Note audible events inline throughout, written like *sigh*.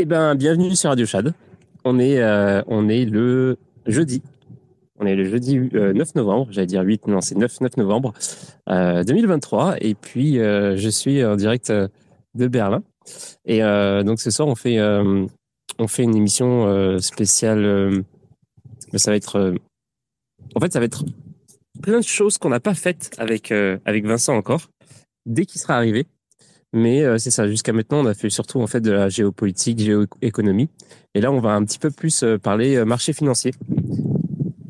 Eh ben, bienvenue sur Radio Chad. On est, euh, on est le jeudi. On est le jeudi 9 euh, novembre, j'allais dire 8, non, c'est 9, 9 novembre euh, 2023. Et puis, euh, je suis en direct de Berlin. Et donc, ce soir, on fait, on fait une émission spéciale. ça va être. en fait, ça va être plein de choses qu'on n'a pas faites avec, avec Vincent encore, dès qu'il sera arrivé. Mais euh, c'est ça, jusqu'à maintenant, on a fait surtout en fait de la géopolitique, géoéconomie. Et là, on va un petit peu plus euh, parler euh, marché financier.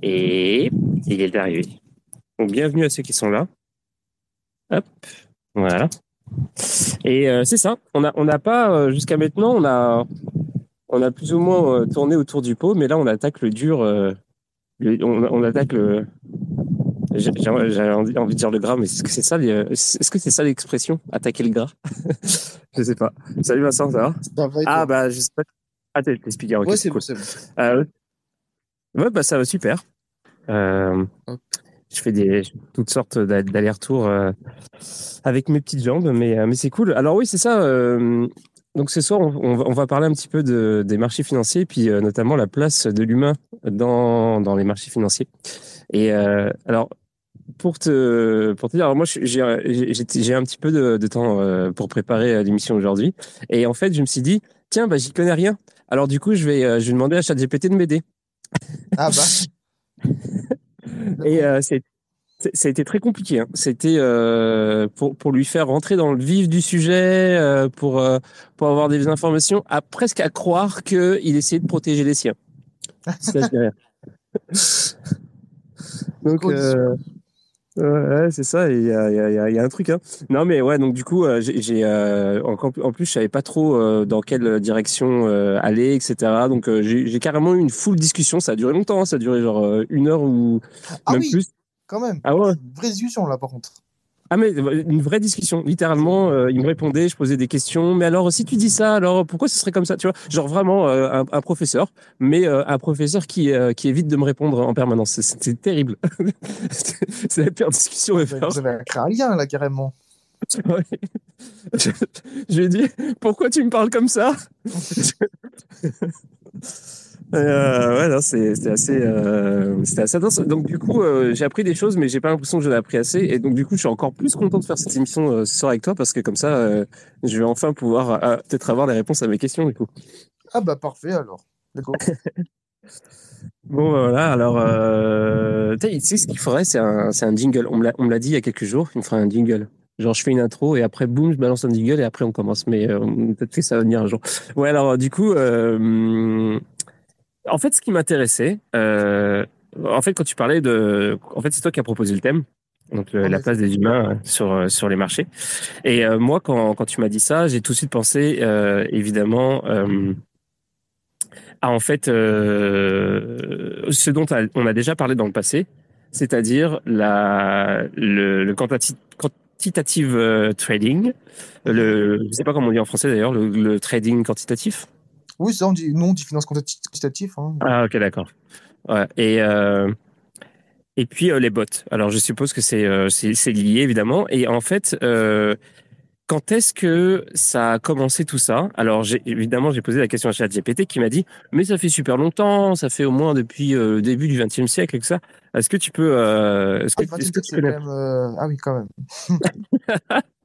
Et il est arrivé. Donc, bienvenue à ceux qui sont là. Hop, voilà. Et c'est ça, on n'a on a pas, jusqu'à maintenant, on a, on a plus ou moins tourné autour du pot, mais là, on attaque le dur, on, on attaque le, j'ai envie de dire le gras, mais est-ce que c'est ça, est-ce que c'est ça l'expression, attaquer le gras? *laughs* Je sais pas. Salut Vincent, ça va? Ah bah je sais pas. Ah t'es speaker. ouais, c'est cool. Bon, euh, ouais, bah ça va super. Euh, je fais des toutes sortes d'allers-retours euh, avec mes petites jambes, mais mais c'est cool. Alors oui, c'est ça. donc ce soir, on, on, va parler un petit peu de, des marchés financiers, puis notamment la place de l'humain dans dans les marchés financiers. Et alors, pour te, pour te dire, alors moi, j'ai un petit peu de, de temps euh, pour préparer euh, l'émission aujourd'hui. Et en fait, je me suis dit, tiens, bah, j'y connais rien. Alors, du coup, je vais, euh, je vais demander à ChatGPT de m'aider. Ah bah. Et euh, c'est ça a été très compliqué. Hein. C'était euh, pour, pour lui faire rentrer dans le vif du sujet, euh, pour, euh, pour avoir des informations, à presque à croire qu'il essayait de protéger les siens. *laughs* Ça, je Donc, Ouais, c'est ça. Il y a, y, a, y a, un truc. Hein. Non, mais ouais. Donc du coup, euh, j'ai euh, en, plus, je savais pas trop euh, dans quelle direction aller, etc. Donc j'ai carrément eu une full discussion. Ça a duré longtemps. Hein. Ça a duré genre une heure ou ah même oui, plus. Quand même. Ah ouais. Une vraie discussion là, par contre. Ah mais une vraie discussion, littéralement, euh, il me répondait, je posais des questions. Mais alors si tu dis ça, alors pourquoi ce serait comme ça, tu vois? Genre vraiment euh, un, un, professeur, mais euh, un professeur qui qui évite de me répondre en permanence. C'est terrible. *laughs* c'est la pire discussion. Vous avez créé un lien là carrément. *laughs* Ouais. Je lui ai dit pourquoi tu me parles comme ça? *laughs* euh, ouais, c'était assez, euh, c'était assez intense. Donc du coup, euh, j'ai appris des choses, mais j'ai pas l'impression que j'en ai appris assez. Et donc du coup, je suis encore plus content de faire cette émission euh, ce soir avec toi parce que comme ça, euh, je vais enfin pouvoir peut-être avoir les réponses à mes questions du coup. Ah bah parfait alors. D'accord. *laughs* bon bah, voilà. Alors, euh, tu sais ce qu'il faudrait, c'est un, c'est un jingle. On me l'a, on me l'a dit il y a quelques jours. Il me ferait un jingle. Genre, je fais une intro et après, boum, je balance un jingle et après, on commence. Mais peut-être que ça va venir un jour. Ouais, alors, du coup, euh, en fait, ce qui m'intéressait, euh, en fait, quand tu parlais de, en fait, c'est toi qui as proposé le thème, donc la place des humains euh, sur euh, sur les marchés. Et euh, moi, quand quand tu m'as dit ça, j'ai tout de suite pensé, euh, évidemment. à en fait ce dont on a déjà parlé dans le passé, c'est-à-dire la le, le quantitative trading, le je sais pas comment on dit en français d'ailleurs, le, le trading quantitatif. Oui, ça, on dit, non, on dit finance quantitative. Hein. Ah, ok, d'accord. Ouais. Et, euh, et puis euh, les bots. Alors, je suppose que c'est euh, lié, évidemment. Et en fait, euh, quand est-ce que ça a commencé tout ça? Alors, évidemment, j'ai posé la question à ChatGPT qui m'a dit Mais ça fait super longtemps, ça fait au moins depuis le début du XXe siècle et que ça. Est-ce que tu peux. Est-ce que, ah, que tu même, euh... Ah oui, quand même. *laughs* *laughs*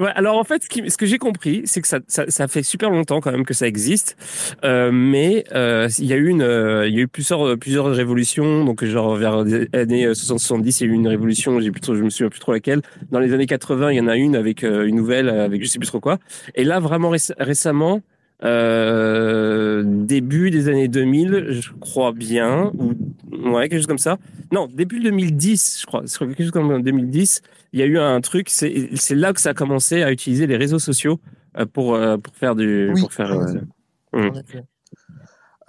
ouais, alors en fait, ce, que j'ai compris, c'est que ça, fait super longtemps quand même que ça existe, euh, mais euh, il y a eu euh, plusieurs, révolutions. Donc genre vers les années 60-70, il y a eu une révolution. J'ai plus trop, je me souviens plus trop laquelle. Dans les années 80, il y en a une avec une nouvelle, avec je sais plus trop quoi. Et là, vraiment récemment. Début des années 2000, je crois bien, ou ouais, quelque chose comme ça. Non, début 2010, je crois, quelque chose comme 2010 il y a eu un truc, c'est là que ça a commencé à utiliser les réseaux sociaux euh, pour, euh, pour faire du. Oui, pour, faire, hum.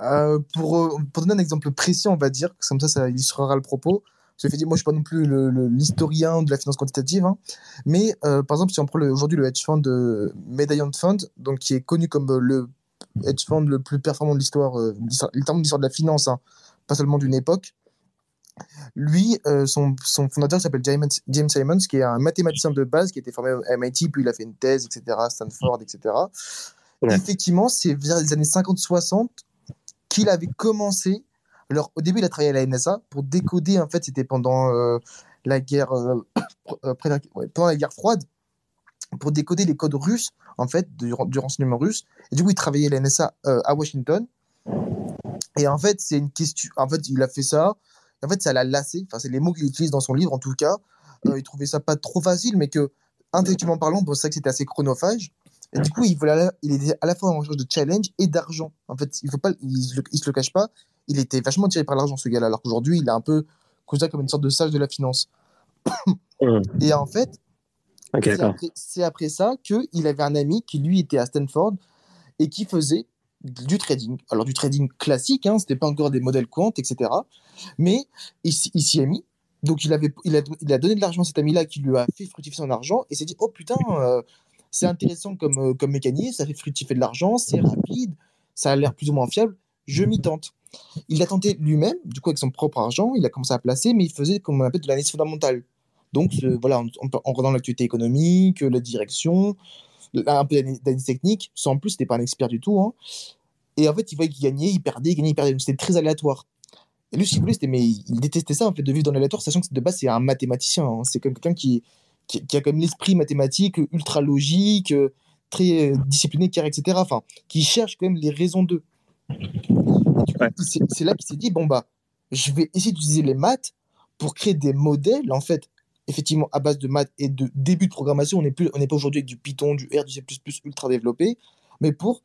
euh, pour, pour donner un exemple précis, on va dire, comme ça, ça illustrera le propos. Parce que, moi, je ne suis pas non plus l'historien de la finance quantitative, hein, mais par exemple, si on prend aujourd'hui le hedge fund de Medallion Fund, donc, qui est connu comme le hedge fund le plus performant de l'histoire, euh, de l'histoire de la finance, hein, pas seulement d'une époque, lui, euh, son, son, fondateur s'appelle James, James qui est un mathématicien de base qui a été formé à MIT, puis il a fait une thèse, etc., Stanford, etc. Effectivement, c'est vers les années 50-60 qu'il avait commencé. Alors, au début, il a travaillé à la NSA pour décoder. En fait, c'était pendant euh, la guerre, euh, pendant la guerre froide, pour décoder les codes russes, en fait, du, du renseignement russe. Et du coup, il travaillait à la NSA à Washington. Et en fait, c'est une question. En fait, il a fait ça. En fait, ça l'a lassé. Enfin, c'est les mots qu'il utilise dans son livre, en tout cas. il trouvait ça pas trop facile, mais que, intellectuellement parlant, c'est vrai que c'était assez chronophage. Et du coup, il, voulait, il était à la fois en recherche de challenge et d'argent. En fait, il faut pas, il, se le cache pas. Il était vachement tiré par l'argent, ce gars-là. Alors qu'aujourd'hui, il est un peu considéré comme une sorte de sage de la finance. *coughs* Et en fait, c'est après, ça qu'il avait un ami qui, lui, était à Stanford et qui faisait du trading. Alors, du trading classique, hein, c'était pas encore des modèles comptes, etc. Mais il, s'y est mis. Donc, il, avait, il, a, il a donné de l'argent à cet ami-là qui lui a fait fructifier son argent et s'est dit Oh putain, euh, c'est intéressant comme, euh, comme mécanisme, ça fait fructifier de l'argent, c'est rapide, ça a l'air plus ou moins fiable, je m'y tente. Il a tenté lui-même, du coup avec son propre argent, il a commencé à placer, mais il faisait comme on appelle de l'analyse fondamentale. Donc voilà, en, regardant l'actualité économique, la direction, un peu d'analyse technique, sans plus, c'était pas un expert du tout. Hein. Et en fait, il voyait qu'il gagnait, il perdait, il gagnait, il perdait. C'était très aléatoire. Et lui, si vous voulez, mais il détestait ça, en fait, de vivre dans l'aléatoire, sachant que de base, c'est un mathématicien. Hein. C'est comme quelqu'un qui, qui, a quand même l'esprit mathématique ultra logique, euh, très euh, discipliné, carré, etc. Enfin, qui cherche quand même les raisons d'eux. C'est là qu'il s'est dit bon, bah, je vais essayer d'utiliser les maths pour créer des modèles, en fait, effectivement, à base de maths et de début de programmation. On n'est pas aujourd'hui avec du Python, du R, du C++ ultra développé, mais pour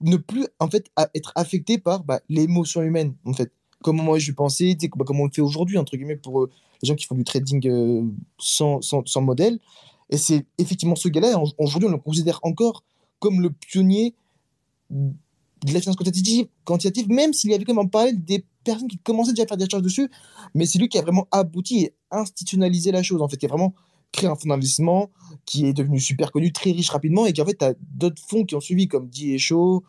ne plus, en fait, être affecté par bah, l'émotion humaine, en fait. Comment moi je pensais, bah, on le fait aujourd'hui, entre guillemets, pour euh, les gens qui font du trading euh, sans, sans, sans, modèle. Et c'est effectivement ce gars-là, aujourd'hui, on le considère encore comme le pionnier de la finance quantitative, quantitative même s'il y avait quand même en parallèle des personnes qui commençaient déjà à faire des recherches dessus, mais c'est lui qui a vraiment abouti et institutionnalisé la chose, en fait, qui a vraiment créé un fonds d'investissement qui est devenu super connu, très riche rapidement, et qui en fait, tu as d'autres fonds qui ont suivi, comme Show,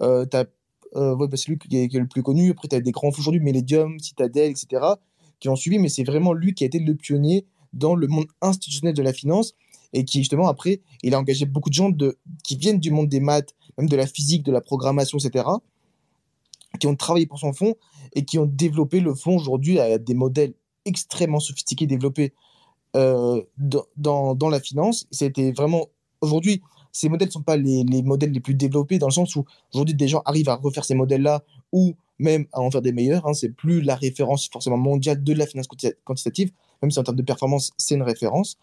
euh, euh bah, c'est lui qui est, le plus connu, après tu as des grands fonds aujourd'hui, Millennium, Citadel, etc., qui ont suivi, mais c'est vraiment lui qui a été le pionnier dans le monde institutionnel de la finance et qui justement après il a engagé beaucoup de gens de, qui viennent du monde des maths, même de la physique, de la programmation, etc., qui ont travaillé pour son fonds et qui ont développé le fonds aujourd'hui à des modèles extrêmement sophistiqués développés euh, dans, dans, la finance. C'était vraiment aujourd'hui ces modèles ne sont pas les, les, modèles les plus développés dans le sens où aujourd'hui des gens arrivent à refaire ces modèles-là ou même à en faire des meilleurs. Hein. C'est plus la référence forcément mondiale de la finance quantitative, même si en termes de performance, c'est une référence.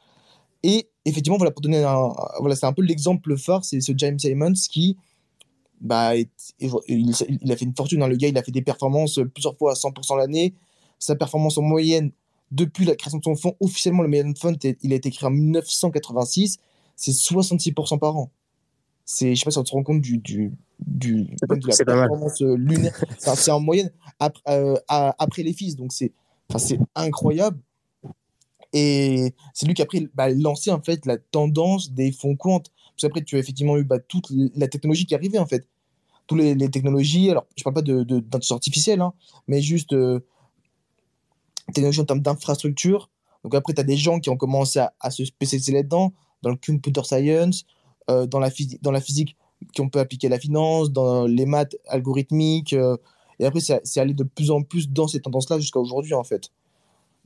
Et effectivement, voilà, pour donner un, voilà, c'est un peu l'exemple phare, c'est ce James Simons qui, bah, il, a fait une fortune. Hein. Le gars, il a fait des performances plusieurs fois à 100% l'année. Sa performance en moyenne, depuis la création de son fonds, officiellement, le Million Fund, il a été créé en 1986, c'est 66% par an c'est je sais pas si on se rend compte du du du de la performance euh, lunaire *laughs* c'est en moyenne après, euh, après les fils donc c'est enfin c'est incroyable et c'est lui qui a pris bah, lancé en fait la tendance des fonds comptes parce après tu as effectivement eu bah, toute la technologie qui arrivait en fait toutes les, technologies alors je parle pas de d'intelligence artificielle hein, mais juste euh, technologie en termes d'infrastructure donc après tu as des gens qui ont commencé à, se spécialiser là-dedans dans le computer science euh, dans, la dans la physique qu'on peut appliquer à la finance, dans les maths algorithmiques. Euh, et après, c'est allé de plus en plus dans ces tendances-là jusqu'à aujourd'hui, en fait.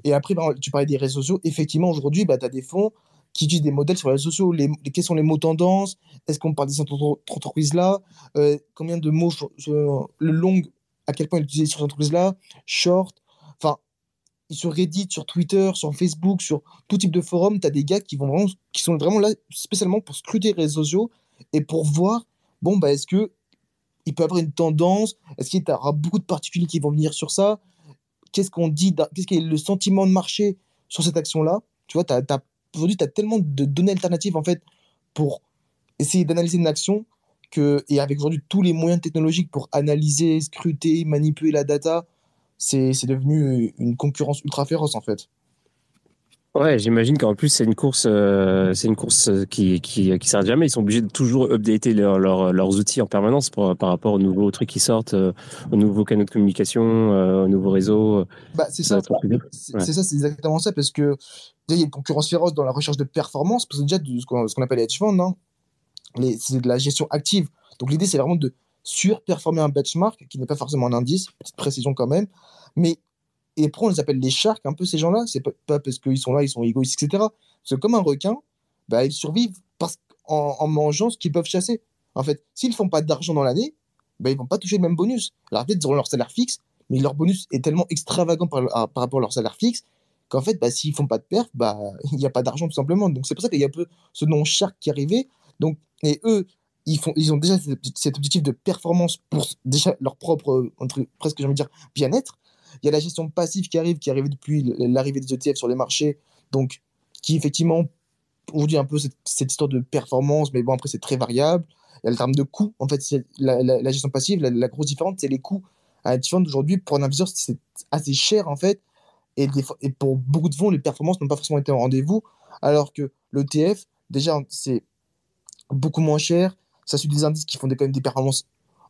Et après, bah, tu parlais des réseaux sociaux. Effectivement, aujourd'hui, bah, tu as des fonds qui utilisent des modèles sur les réseaux sociaux. Les, quels sont les mots tendances Est-ce qu'on parle de cette entreprise-là euh, Combien de mots le long À quel point ils utilisent sur cette entreprise-là Short sur Reddit, sur Twitter, sur Facebook, sur tout type de forum, tu as des gars qui, vont vraiment, qui sont vraiment là spécialement pour scruter les réseaux sociaux et pour voir, bon, bah, est-ce que il peut avoir une tendance? Est-ce qu'il y aura beaucoup de particuliers qui vont venir sur ça? Qu'est-ce qu'on dit Qu'est-ce qui est le sentiment de marché sur cette action-là? Tu vois, aujourd'hui, tu as tellement de données alternatives en fait pour essayer d'analyser une action et avec aujourd'hui tous les moyens technologiques pour analyser, scruter, manipuler la data, c'est devenu une concurrence ultra féroce en fait. Ouais, j'imagine qu'en plus c'est une course, euh, c'est une course qui qui qui s'arrête jamais. Ils sont obligés de toujours updater leurs outils en permanence par rapport aux nouveaux trucs qui sortent, euh, aux nouveaux canaux de communication, euh, aux nouveaux réseaux. Bah, c'est ça. C'est ça, c'est exactement ça parce que il y a une concurrence féroce dans la recherche de performance parce que déjà ce qu'on appelle hedge fund, hein, c'est de la gestion active. Donc l'idée, c'est vraiment de surperformer un benchmark, qui n'est pas forcément un indice, petite précision quand même. Mais, et pourquoi on les appelle les sharks, un peu ces gens-là C'est pas, parce qu'ils sont là, ils sont égoïstes, etc. Parce que comme un requin, bah, ils survivent parce, en, mangeant ce qu'ils peuvent chasser. En fait, s'ils font pas d'argent dans l'année, bah, ils vont pas toucher le même bonus. Alors peut-être ils auront leur salaire fixe, mais leur bonus est tellement extravagant par, rapport à leur salaire fixe qu'en fait, bah, s'ils font pas de perf, bah, *laughs* il n'y a pas d'argent tout simplement. Donc c'est pour ça qu'il y a un peu ce nom Shark qui est arrivé. Donc, et eux, ils, font, ils ont déjà cet objectif de performance pour déjà leur propre, entre, presque j'ai envie de dire, bien-être. Il y a la gestion passive qui arrive, qui arrive depuis l'arrivée des ETF sur les marchés, donc qui effectivement, aujourd'hui, un peu cette, histoire de performance, mais bon, après, c'est très variable. Il y a le terme de coût, en fait, la, la, gestion passive, la, grosse différence, c'est les coûts. À différence d'aujourd'hui, pour un investisseur, c'est assez cher, en fait, et, et pour beaucoup de fonds, les performances n'ont pas forcément été au rendez-vous, alors que l'ETF, déjà, c'est beaucoup moins cher. Ça suit des indices qui font des, quand même des performances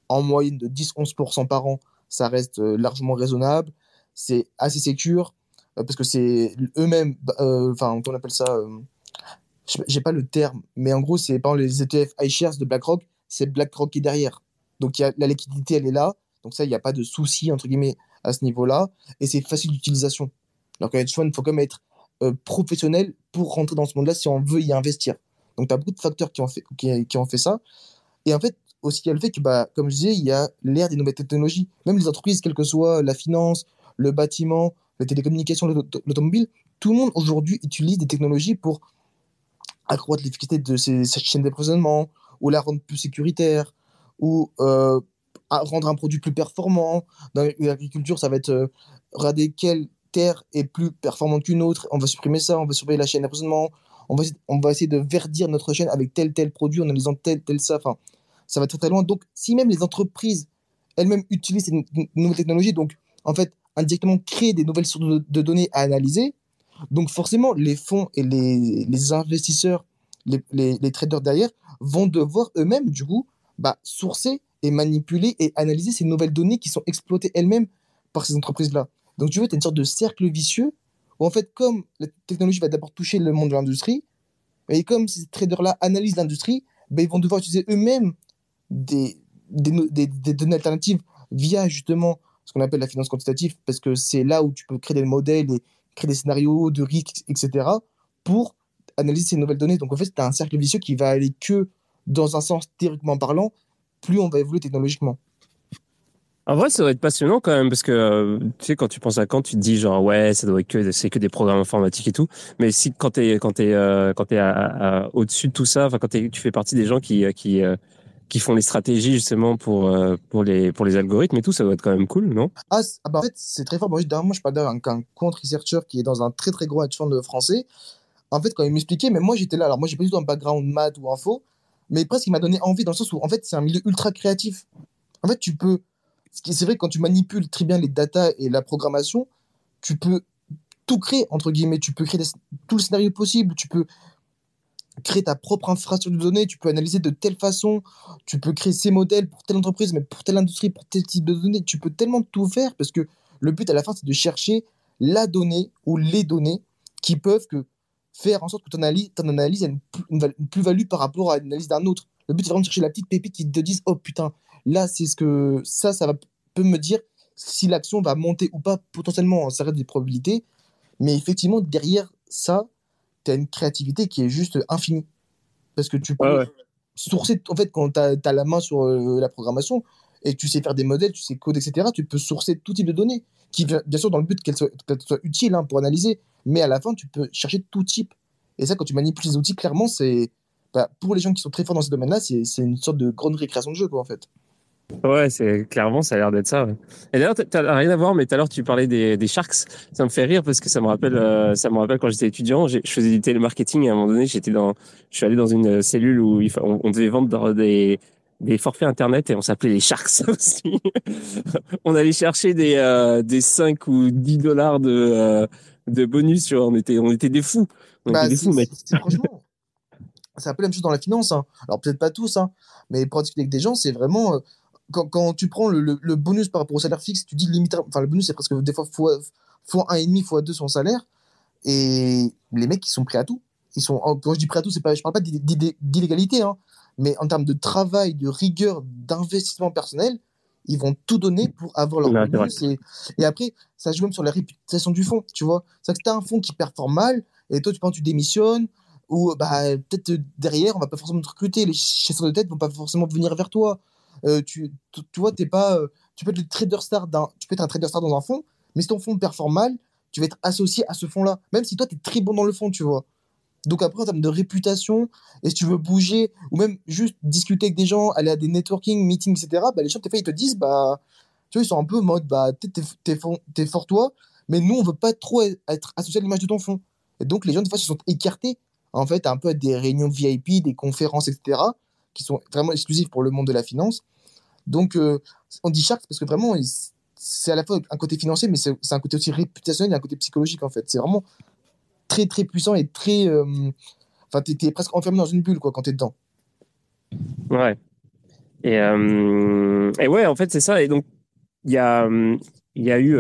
en moyenne de 10-11% par an. Ça reste euh, largement raisonnable. C'est assez sécure euh, parce que c'est eux-mêmes, bah, euh, enfin, on appelle ça, j'ai pas le terme, mais en gros, c'est par les ETF iShares de BlackRock, c'est BlackRock qui est derrière. Donc y a, la liquidité, elle est là. Donc ça, il n'y a pas de souci, entre guillemets, à ce niveau-là. Et c'est facile d'utilisation. Donc, il faut quand même être professionnel pour rentrer dans ce monde-là si on veut y investir. Donc, tu as beaucoup de facteurs qui ont, fait, qui, ont fait ça. Et en fait, aussi, a le fait que, bah, comme je disais, il y a l'ère des nouvelles technologies. Même les entreprises, quelle que soit la finance, le bâtiment, les télécommunications, l'automobile, tout le monde aujourd'hui utilise des technologies pour accroître l'efficacité de ces, chaînes d'approvisionnement, ou la rendre plus sécuritaire, ou euh, rendre un produit plus performant. Dans l'agriculture, ça va être euh, regarder quelle terre est plus performante qu'une autre, on va supprimer ça, on va surveiller la chaîne d'approvisionnement, on va, on va essayer de verdir notre chaîne avec tel tel produit en analysant tel tel ça. Enfin, ça va très très loin. Donc, si même les entreprises elles-mêmes utilisent ces nouvelles technologies, donc en fait indirectement créer des nouvelles sources de, données à analyser, donc forcément les fonds et les, investisseurs, les, traders derrière vont devoir eux-mêmes du coup bah, sourcer et manipuler et analyser ces nouvelles données qui sont exploitées elles-mêmes par ces entreprises-là. Donc tu vois, tu as une sorte de cercle vicieux où en fait, comme la technologie va d'abord toucher le monde de l'industrie, et comme ces traders-là analysent l'industrie, ben, ils vont devoir utiliser eux-mêmes des, données alternatives via justement ce qu'on appelle la finance quantitative, parce que c'est là où tu peux créer des modèles et créer des scénarios de risques, etc., pour analyser ces nouvelles données. Donc en fait, tu un cercle vicieux qui va aller que dans un sens théoriquement parlant, plus on va évoluer technologiquement. En vrai, ça doit être passionnant quand même parce que euh, tu sais quand tu penses à quand tu te dis genre ouais ça doit être que c'est que des programmes informatiques et tout. Mais si quand t'es quand t'es euh, quand t'es au-dessus de tout ça, enfin quand tu fais partie des gens qui euh, qui font les stratégies justement pour pour les pour les algorithmes et tout, ça doit être quand même cool, non? Ah, ah, bah en fait c'est très fort. Moi, moi je parle d'un compte researcher qui est dans un très très gros hedge fund français. En fait quand il m'expliquait, mais moi j'étais là. Alors moi j'ai pas du tout un background maths ou info, mais presque il m'a donné envie dans le sens où en fait c'est un milieu ultra créatif. En fait tu peux c'est vrai que quand tu manipules très bien les data et la programmation, tu peux tout créer, entre guillemets. Tu peux créer tout le scénario possible. Tu peux créer ta propre infrastructure de données. Tu peux analyser de telle façon. Tu peux créer ces modèles pour telle entreprise, mais pour telle industrie, pour tel type de données. Tu peux tellement tout faire parce que le but à la fin, c'est de chercher la donnée ou les données qui peuvent que faire en sorte que ton analyse, ton analyse ait une, plus-value par rapport à l'analyse d'un autre. Le but, c'est vraiment de chercher la petite pépite qui te dise Oh putain, Là, c'est ce que ça, ça va, peut me dire si l'action va monter ou pas, potentiellement, ça reste des probabilités. Mais effectivement, derrière ça, tu as une créativité qui est juste infinie. Parce que tu peux sourcer, en fait, quand tu as, la main sur euh, la programmation et tu sais faire des modèles, tu sais coder, etc., tu peux sourcer tout type de données, qui, bien sûr, dans le but qu'elles soient, soient, utiles hein, pour analyser. Mais à la fin, tu peux chercher tout type. Et ça, quand tu manipules les outils, clairement, c'est. Bah, pour les gens qui sont très forts dans ce domaine-là, c'est une sorte de grande récréation de jeu, quoi, en fait. Ouais, c'est clairement, ça a l'air d'être ça. Et d'ailleurs, t'as rien à voir, mais tout à l'heure, tu parlais des, des Sharks. Ça me fait rire parce que ça me rappelle, euh, ça me rappelle quand j'étais étudiant, je faisais du télémarketing et à un moment donné, j'étais dans, je suis allé dans une cellule où on, on devait vendre des, des forfaits internet et on s'appelait les Sharks *laughs* aussi. on allait chercher des, euh, des 5 ou 10 dollars de, euh, de bonus. Sur, on était, on était des fous. On bah, était des fous, mec. Franchement, c'est un peu la même chose dans la finance. Hein. Alors peut-être pas tous, hein, mais discuter avec des gens, c'est vraiment quand, quand, tu prends le, le, bonus par rapport au salaire fixe, tu dis limite, enfin le bonus c'est presque des fois fois, fois 1,5, fois 2 son salaire, et les mecs ils sont prêts à tout. Ils sont, quand je dis prêts à tout, c'est pas, je parle pas d'illégalité, hein, mais en termes de travail, de rigueur, d'investissement personnel, ils vont tout donner pour avoir leur bonus. Et, et, après, ça joue même sur la réputation du fonds, tu vois. C'est que tu as un fonds qui performe mal, et toi, tu penses tu démissionnes, ou bah, peut-être derrière, on va pas forcément te recruter, les chasseurs de tête vont pas forcément venir vers toi. Euh, tu, tu, vois, t'es pas, euh, tu peux être trader star tu peux être un trader star dans un fonds, mais si ton fonds performe mal, tu vas être associé à ce fonds-là, même si toi, tu es très bon dans le fond, tu vois. Donc après, en termes de réputation, et si tu veux bouger, ou même juste discuter avec des gens, aller à des networking, meetings, etc., bah, les gens, des fois, ils te disent, bah, tu vois, ils sont un peu en mode, bah, t'es, t'es, fort toi, mais nous, on veut pas trop être associé à l'image de ton fonds. Et donc, les gens, des fois, se sont écartés, en fait, un peu à des réunions VIP, des conférences, etc., qui sont vraiment exclusives pour le monde de la finance. Donc, euh, on dit Shark parce que vraiment, c'est à la fois un côté financier, mais c'est un côté aussi réputationnel et un côté psychologique, en fait. C'est vraiment très très puissant et très. Euh, enfin, t'es presque enfermé dans une bulle quoi quand t'es dedans. Ouais. Et, euh, et ouais, en fait, c'est ça. Et donc, il y a, y a eu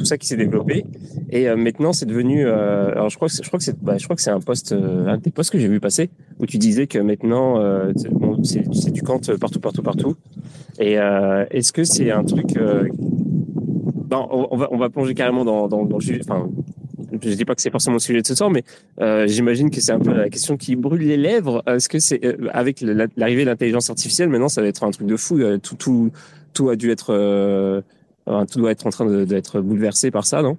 tout, ça qui s'est développé et maintenant c'est devenu alors je crois que je crois que c'est bah, je crois que c'est un poste un des postes que j'ai vu passer où tu disais que maintenant bon, c'est du compte partout partout partout et est-ce que c'est un truc non, on va on va plonger carrément dans dans, dans le sujet enfin je dis pas que c'est forcément le sujet de ce soir, mais euh, j'imagine que c'est un peu la question qui brûle les lèvres. Est-ce que c'est euh, avec l'arrivée de l'intelligence artificielle, maintenant, ça va être un truc de fou. Euh, tout, tout, tout a dû être, tout doit être en train d'être bouleversé par ça, non?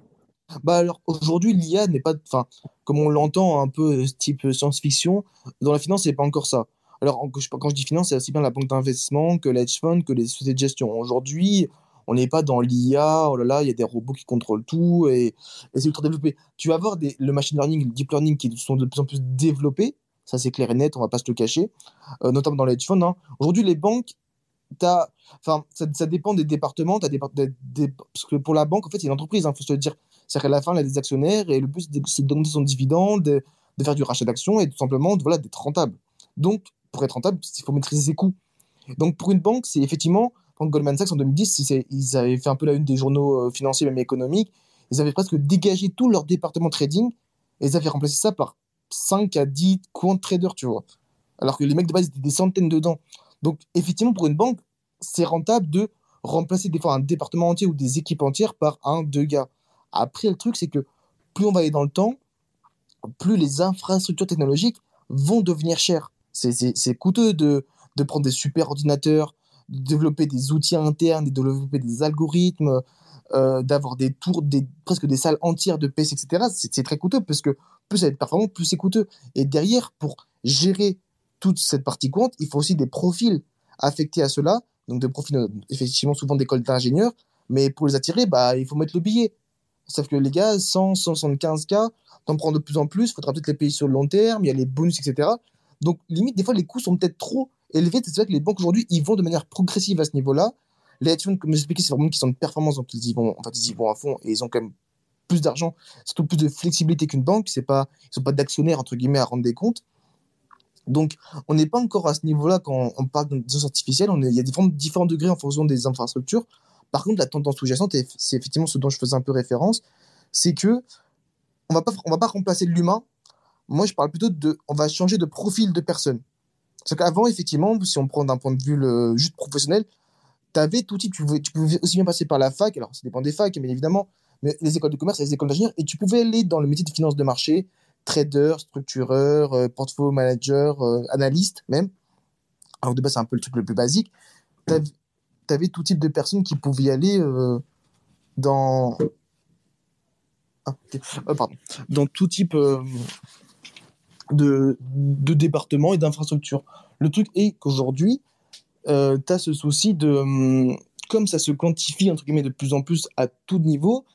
Bah alors aujourd'hui l'IA n'est pas, enfin comme on l'entend un peu type science-fiction, dans la finance c'est pas encore ça. Alors quand je dis finance, c'est aussi bien la banque d'investissement que l'edge fund que les sociétés de gestion. Aujourd'hui, on n'est pas dans l'IA, oh là là, il y a des robots qui contrôlent tout et, c'est ultra développé. Tu vas avoir des, le machine learning le deep learning qui sont de plus en plus développés, ça c'est clair et net, on va pas se le cacher, euh, notamment dans les hedge funds. Hein. Aujourd'hui, les banques, as, enfin, ça, ça, dépend des départements, as des, parce que pour la banque, en fait, c'est une entreprise, il hein, faut se dire. C'est-à-dire qu'à la fin, elle a des actionnaires et le but, c'est donner son dividende, de, faire du rachat d'actions et tout simplement voilà, d'être rentable. Donc, pour être rentable, il faut maîtriser ses coûts. Donc, pour une banque, c'est effectivement Goldman Sachs en 2010, ils avaient fait un peu la une des journaux euh, financiers, même économiques. Ils avaient presque dégagé tout leur département trading et ils avaient remplacé ça par 5 à 10 quant traders, tu vois. Alors que les mecs de base étaient des centaines dedans. Donc, effectivement, pour une banque, c'est rentable de remplacer des fois un département entier ou des équipes entières par un, deux gars. Après, le truc, c'est que plus on va aller dans le temps, plus les infrastructures technologiques vont devenir chères. C'est coûteux de, de prendre des super ordinateurs, de développer des outils internes, de développer des algorithmes, euh, d'avoir des tours, des, presque des salles entières de PC, etc. C'est très coûteux parce que plus ça va être performant, plus c'est coûteux. Et derrière, pour gérer toute cette partie compte, il faut aussi des profils affectés à cela, donc des profils euh, effectivement souvent d'école d'ingénieurs, mais pour les attirer, bah, il faut mettre le billet. Sauf que les gars, 100, 175K, t'en prends de plus en plus, il faudra peut-être les payer sur le long terme, il y a les bonus, etc. Donc, limite, des fois, les coûts sont peut-être trop élevé. C'est vrai que les banques aujourd'hui, ils vont de manière progressive à ce niveau-là. Les funds, comme j'expliquais, c'est vraiment qui sont de performance, donc ils y vont, en ils y vont à fond et ils ont quand même plus d'argent, surtout plus de flexibilité qu'une banque. C'est pas, ils sont pas d'actionnaires entre guillemets à rendre des comptes. Donc, on n'est pas encore à ce niveau-là quand on parle d'intelligence artificielle. Il y a différents, différents degrés en fonction des infrastructures. Par contre, la tendance sous-jacente, c'est effectivement ce dont je faisais un peu référence, c'est que on va pas, va pas remplacer l'humain. Moi, je parle plutôt de, on va changer de profil de personne. Parce qu'avant, effectivement, si on prend d'un point de vue le, juste professionnel, tu avais tout type. Tu pouvais, tu pouvais aussi bien passer par la fac, alors ça dépend des facs, bien évidemment, mais les écoles de commerce et les écoles d'ingénieur, et tu pouvais aller dans le métier de finance de marché, trader, structureur, euh, portfolio manager, euh, analyste même. Alors de base, c'est un peu le truc le plus basique. Tu avais, tout type de personnes qui pouvaient y aller euh, dans. Ah, pardon. Dans tout type de, de départements et d'infrastructures. Le truc est qu'aujourd'hui, euh, tu as ce souci de. Hum, comme ça se quantifie, entre guillemets, de plus en plus à tout niveau,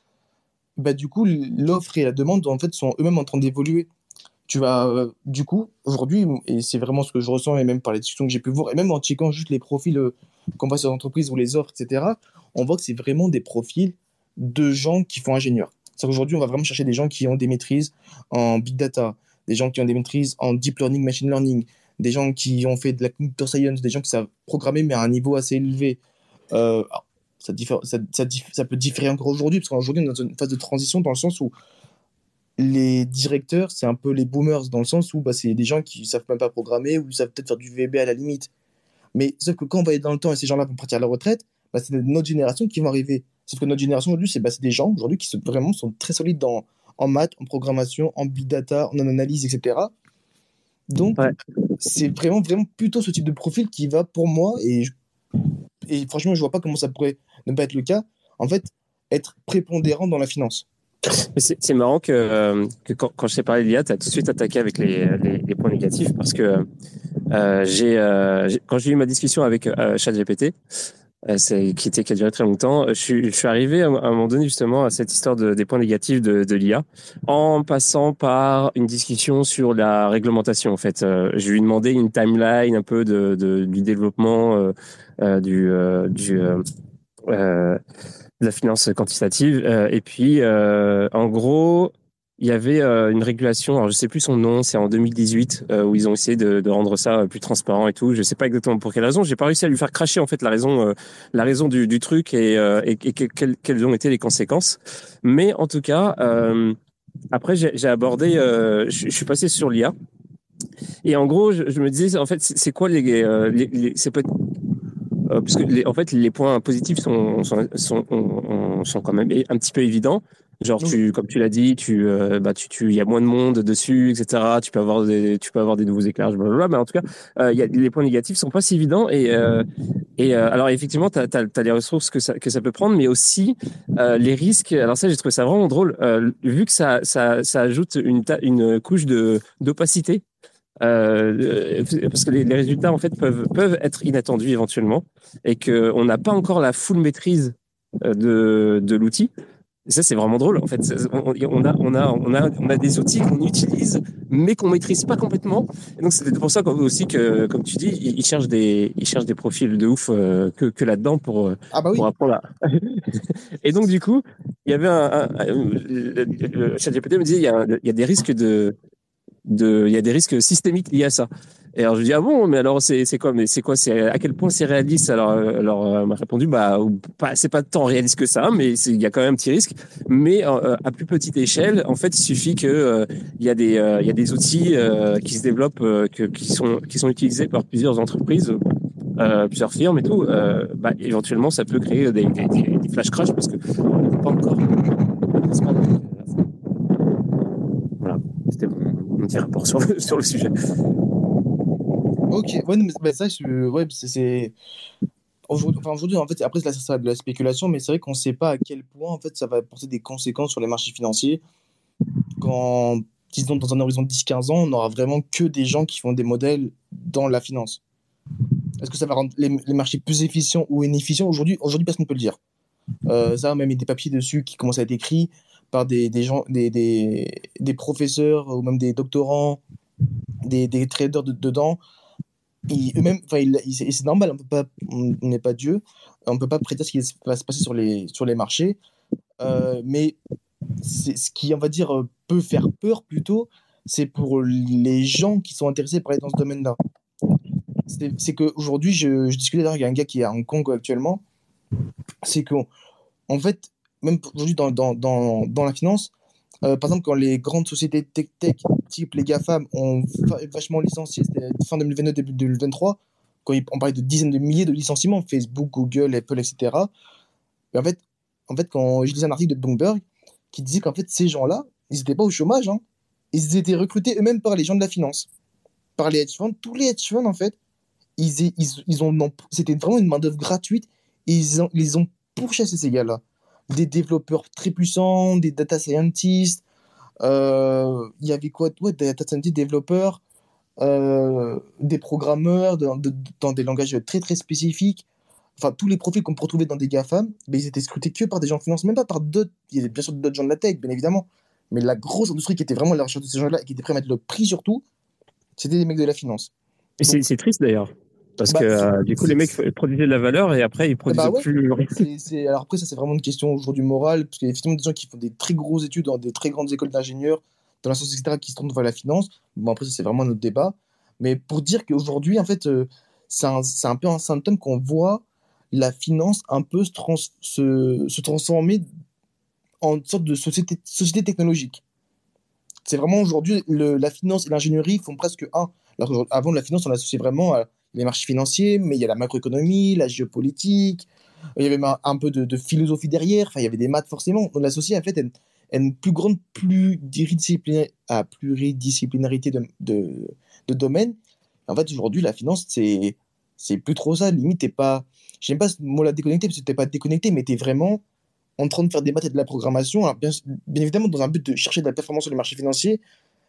bah, du coup, l'offre et la demande, en fait, sont eux-mêmes en train d'évoluer. Tu vas, euh, du coup, aujourd'hui, et c'est vraiment ce que je ressens, et même par les discussions que j'ai pu voir, et même en checkant juste les profils euh, qu'on voit sur l'entreprise ou les offres, etc., on voit que c'est vraiment des profils de gens qui font ingénieur. C'est qu'aujourd'hui, on va vraiment chercher des gens qui ont des maîtrises en big data, des gens qui ont des maîtrises en deep learning, machine learning, des gens qui ont fait de la computer science, des gens qui savent programmer mais à un niveau assez élevé. Euh, ça, ça, ça, ça, peut différer encore aujourd'hui, parce qu'aujourd'hui, on est dans une phase de transition dans le sens où les directeurs, c'est un peu les boomers dans le sens où bah, c'est des gens qui savent même pas programmer ou savent peut-être faire du VB à la limite. Mais sauf que quand on va aller dans le temps et ces gens-là vont partir à la retraite, bah, c'est notre génération qui vont arriver. Sauf que notre génération aujourd'hui, c'est bah, des gens aujourd'hui qui sont, vraiment sont très solides dans, en maths, en programmation, en big data, en analyse, etc. Donc, c'est vraiment, vraiment plutôt ce type de profil qui va pour moi, et, et franchement, je vois pas comment ça pourrait ne pas être le cas, en fait, être prépondérant dans la finance. C'est marrant que, euh, que quand, je t'ai parlé d'IA, tu as tout de suite attaqué avec les, points négatifs parce que euh, euh, quand j'ai eu ma discussion avec ChatGPT, qui, qui a duré très longtemps, je suis, arrivé à, un moment donné justement à cette histoire de, des points négatifs de, l'IA en passant par une discussion sur la réglementation. En fait, je lui ai demandé une timeline un peu de du développement du, du de la finance quantitative. Euh, et puis, euh, en gros, il y avait euh, une régulation, alors je sais plus son nom, c'est en 2018 où ils ont essayé de, rendre ça plus transparent et tout. Je sais pas exactement pour quelle raison. J'ai pas réussi à lui faire cracher en fait la raison, la raison du, du truc et, et, quelles, quelles, ont été les conséquences. Mais en tout cas, après j'ai abordé, je, suis passé sur l'IA. Et en gros, je, me disais, en fait, c'est quoi les, les, euh, parce que les, en fait les points positifs sont sont, sont, sont quand même un petit peu évidents. Genre tu, comme tu l'as dit, tu, euh, bah tu, tu, il y a moins de monde dessus, etc. Tu peux avoir des, tu peux avoir des nouveaux éclairages, blablabla. Mais en tout cas, euh, y a les points négatifs sont pas si évidents. Et, euh, et euh, alors effectivement, tu as, as, les ressources que ça, que ça peut prendre, mais aussi euh, les risques. Alors ça, j'ai trouvé ça vraiment drôle, vu que ça, ça, ça ajoute une, une couche de d'opacité euh, parce que les, les, résultats en fait peuvent peuvent être inattendus éventuellement et que on n'a pas encore la full maîtrise euh, de de l'outil. Ça c'est vraiment drôle en fait. On, a on a on a on a des outils qu'on utilise mais qu'on maîtrise pas complètement. Et donc c'est pour ça aussi que comme tu dis ils, cherchent des ils cherchent des profils de ouf euh, que que là-dedans pour ah bah oui. pour apprendre. À... *laughs* et donc du coup il y avait un, un, un le, le ChatGPT me disait il y a il y a des risques de de, il y a des risques systémiques liés à ça. Et alors je dis ah bon, mais alors c'est c'est quoi, mais c'est quoi, c'est à quel point c'est réaliste? Alors alors euh, m'a répondu bah pas c'est pas tant réaliste que ça, mais il y a quand même un petit risque. Mais euh, à plus petite échelle, en fait, il suffit que euh, il y a des euh, il y a des outils qui se développent, que, qui sont qui sont utilisés par plusieurs entreprises. plusieurs firmes et tout, bah, éventuellement ça peut créer des, des, des flash crash parce que pas encore. Voilà, c'était bon rapport sur le, sujet. Ok, ouais, mais, ça, c'est. Aujourd'hui, enfin, aujourd'hui, en fait, après, là, ça sera de la spéculation, mais c'est vrai qu'on ne sait pas à quel point, en fait, ça va porter des conséquences sur les marchés financiers. Quand, disons, dans un horizon de 10-15 ans, on n'aura vraiment que des gens qui font des modèles dans la finance. Est-ce que ça va rendre les, marchés plus efficients ou inefficients? Aujourd'hui, aujourd'hui personne ne peut le dire. Euh, ça, même il y des papiers dessus qui commencent à être écrits par des, des gens, des, des, des, professeurs ou même des doctorants, des, traders de, dedans. C'est normal, on n'est pas Dieu, on peut pas prédire ce qui va se passer sur les, sur les marchés. Euh, mais ce qui, on va dire, peut faire peur plutôt, c'est pour les gens qui sont intéressés par aller dans ce domaine-là. C'est qu'aujourd'hui, je, je discutais avec un gars qui est à Hong Kong actuellement, c'est qu'en en fait, même aujourd'hui dans, dans, dans, la finance, euh, par exemple, quand les grandes sociétés tech, tech type les GAFAM, ont vachement licencié, c'était fin 2022, début 2023, quand on parlait de dizaines de milliers de licenciements, Facebook, Google, Apple, etc. en fait, en fait, quand je lisais un article de Bloomberg qui disait qu'en fait, ces gens-là, ils n'étaient pas au chômage, hein. ils étaient recrutés eux-mêmes par les gens de la finance, par les hedge funds. Tous les hedge funds, en fait, ils, ils, ils ont, c'était vraiment une main-d'œuvre gratuite et ils, ont, ils ont pourchassé ces gars-là des développeurs très puissants, des data scientists. Euh, il y avait quoi ouais, Des data scientists, développeurs, euh, des programmeurs dans, dans, des langages très très spécifiques. Enfin, tous les profils qu'on peut retrouver dans des GAFAM, mais ils étaient scrutés que par des gens en finance, même pas par d'autres. Il y avait bien sûr d'autres gens de la tech, bien évidemment. Mais la grosse industrie qui était vraiment à la recherche de ces gens-là et qui était prêt à mettre le prix surtout, c'était des mecs de la finance. Et c'est triste d'ailleurs. Parce bah, que euh, du coup, les mecs produisaient de la valeur et après, ils produisent bah plus. Alors après, ça, c'est vraiment une question aujourd'hui morale, parce qu'il y a effectivement des gens qui font des très grosses études dans des très grandes écoles d'ingénieurs, dans la science, etc., qui se tournent vers la finance. Bon, après, ça, c'est vraiment notre débat. Mais pour dire qu'aujourd'hui, en fait, euh, c'est un, un, peu un symptôme qu'on voit la finance un peu se, trans, se, se, transformer en une sorte de société, société technologique. c'est vraiment aujourd'hui, la finance et l'ingénierie font presque un. avant, la finance, on l'associait vraiment à les marchés financiers, mais il y a la macroéconomie, la géopolitique, il y avait un, peu de, philosophie derrière, enfin, il y avait des maths forcément. On l'associait en fait à une, plus grande à pluridisciplinarité de, de, domaines. En fait, aujourd'hui, la finance, c'est c'est plus trop ça. Limite, t'es pas. J'aime pas ce mot-là déconnecté, parce que t'es pas déconnecté, mais t'es vraiment en train de faire des maths et de la programmation. bien, évidemment, dans un but de chercher de la performance sur les marchés financiers,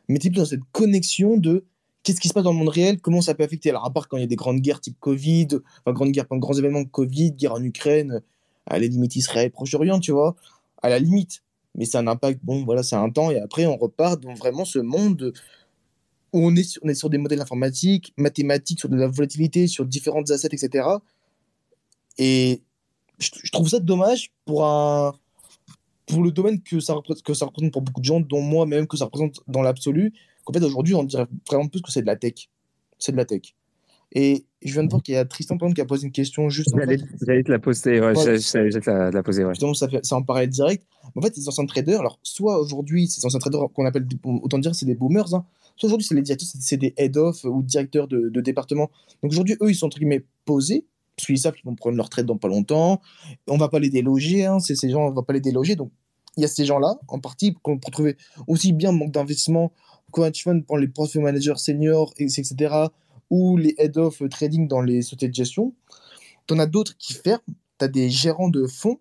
mais t'es plus dans cette connexion de qu'est-ce qui se passe dans le monde réel, comment ça peut affecter? Alors, à part quand il y a des grandes guerres type Covid, enfin, grandes guerres, grands événements Covid, guerre en Ukraine, à la limite Israël, Proche-Orient, tu vois, à la limite. Mais c'est un impact, bon, voilà, c'est un temps, et après, on repart dans vraiment ce monde où on est, sur, des modèles informatiques, mathématiques, sur de la volatilité, sur différentes assets, etc. Et je, trouve ça dommage pour, un, pour le domaine que ça, représente, que ça représente pour beaucoup de gens, dont moi même que ça représente dans l'absolu. En fait, aujourd'hui, on dirait vraiment plus que c'est de la tech. C'est de la tech. Et je viens de voir qu'il y a Tristan qui a posé une question juste J'allais te la poser, ouais, j'allais te la, poser, ouais. Justement, ça, fait, ça en parlait direct. En fait, ces anciens traders, alors, soit aujourd'hui, ces anciens traders qu'on appelle, autant dire, c'est des boomers, hein, soit aujourd'hui, c'est les directeurs, c'est des head-off ou directeurs de, de département. Donc aujourd'hui, eux, ils sont entre guillemets posés, parce qu'ils savent qu'ils vont prendre leur retraite dans pas longtemps. On va pas les déloger, hein, ces gens, on va pas les déloger. Donc il y a ces gens-là, en partie, qu'on peut trouver aussi bien manque d'investissement, coach fund pour les portfolio managers seniors, etc., ou les head-off trading dans les sociétés de gestion. Tu en as d'autres qui ferment. Tu as des gérants de fonds.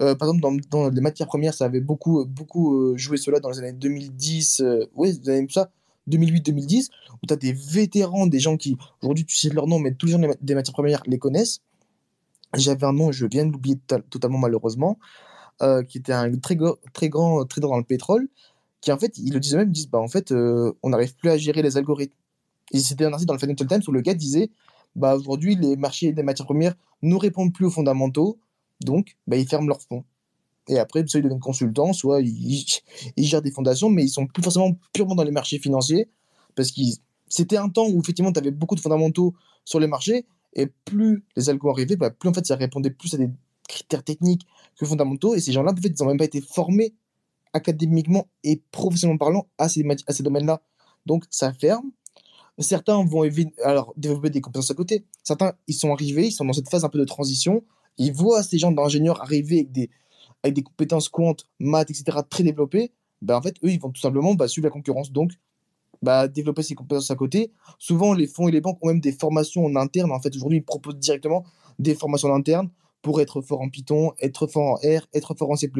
Euh, par exemple, dans, dans, les matières premières, ça avait beaucoup, beaucoup euh, joué cela dans les années 2010. Euh, avez ça 2008-2010, où tu as des vétérans, des gens qui, aujourd'hui, tu sais leur nom, mais tous les gens des matières premières les connaissent. J'avais un nom, je viens de l'oublier totalement malheureusement, euh, qui était un très, très grand trader dans le pétrole, qui en fait, ils le disaient même, ils disent, bah en fait, euh, on n'arrive plus à gérer les algorithmes. Et c'était un article dans le Financial Times où le gars disait, bah aujourd'hui, les marchés des matières premières ne répondent plus aux fondamentaux, donc bah, ils ferment leurs fonds. Et après, soit ils deviennent consultants, soit ils, gèrent des fondations, mais ils sont plus forcément purement dans les marchés financiers. Parce que c'était un temps où effectivement, tu avais beaucoup de fondamentaux sur les marchés, et plus les algos arrivaient, bah, plus en fait, ça répondait plus à des critères techniques que fondamentaux. Et ces gens-là, en fait, ils n'ont même pas été formés académiquement et professionnellement parlant à ces, à ces domaines-là. Donc, ça ferme. Certains vont alors, développer des compétences à côté. Certains, ils sont arrivés, ils sont dans cette phase un peu de transition. Ils voient ces gens d'ingénieurs arriver avec des, avec des compétences quant, maths, etc., très développées, bah, en fait, eux, ils vont tout simplement bah, suivre la concurrence. Donc, bah, développer ces compétences à côté. Souvent, les fonds et les banques ont même des formations en interne. En fait, aujourd'hui, ils proposent directement des formations en interne pour être fort en Python, être fort en R, être fort en C++,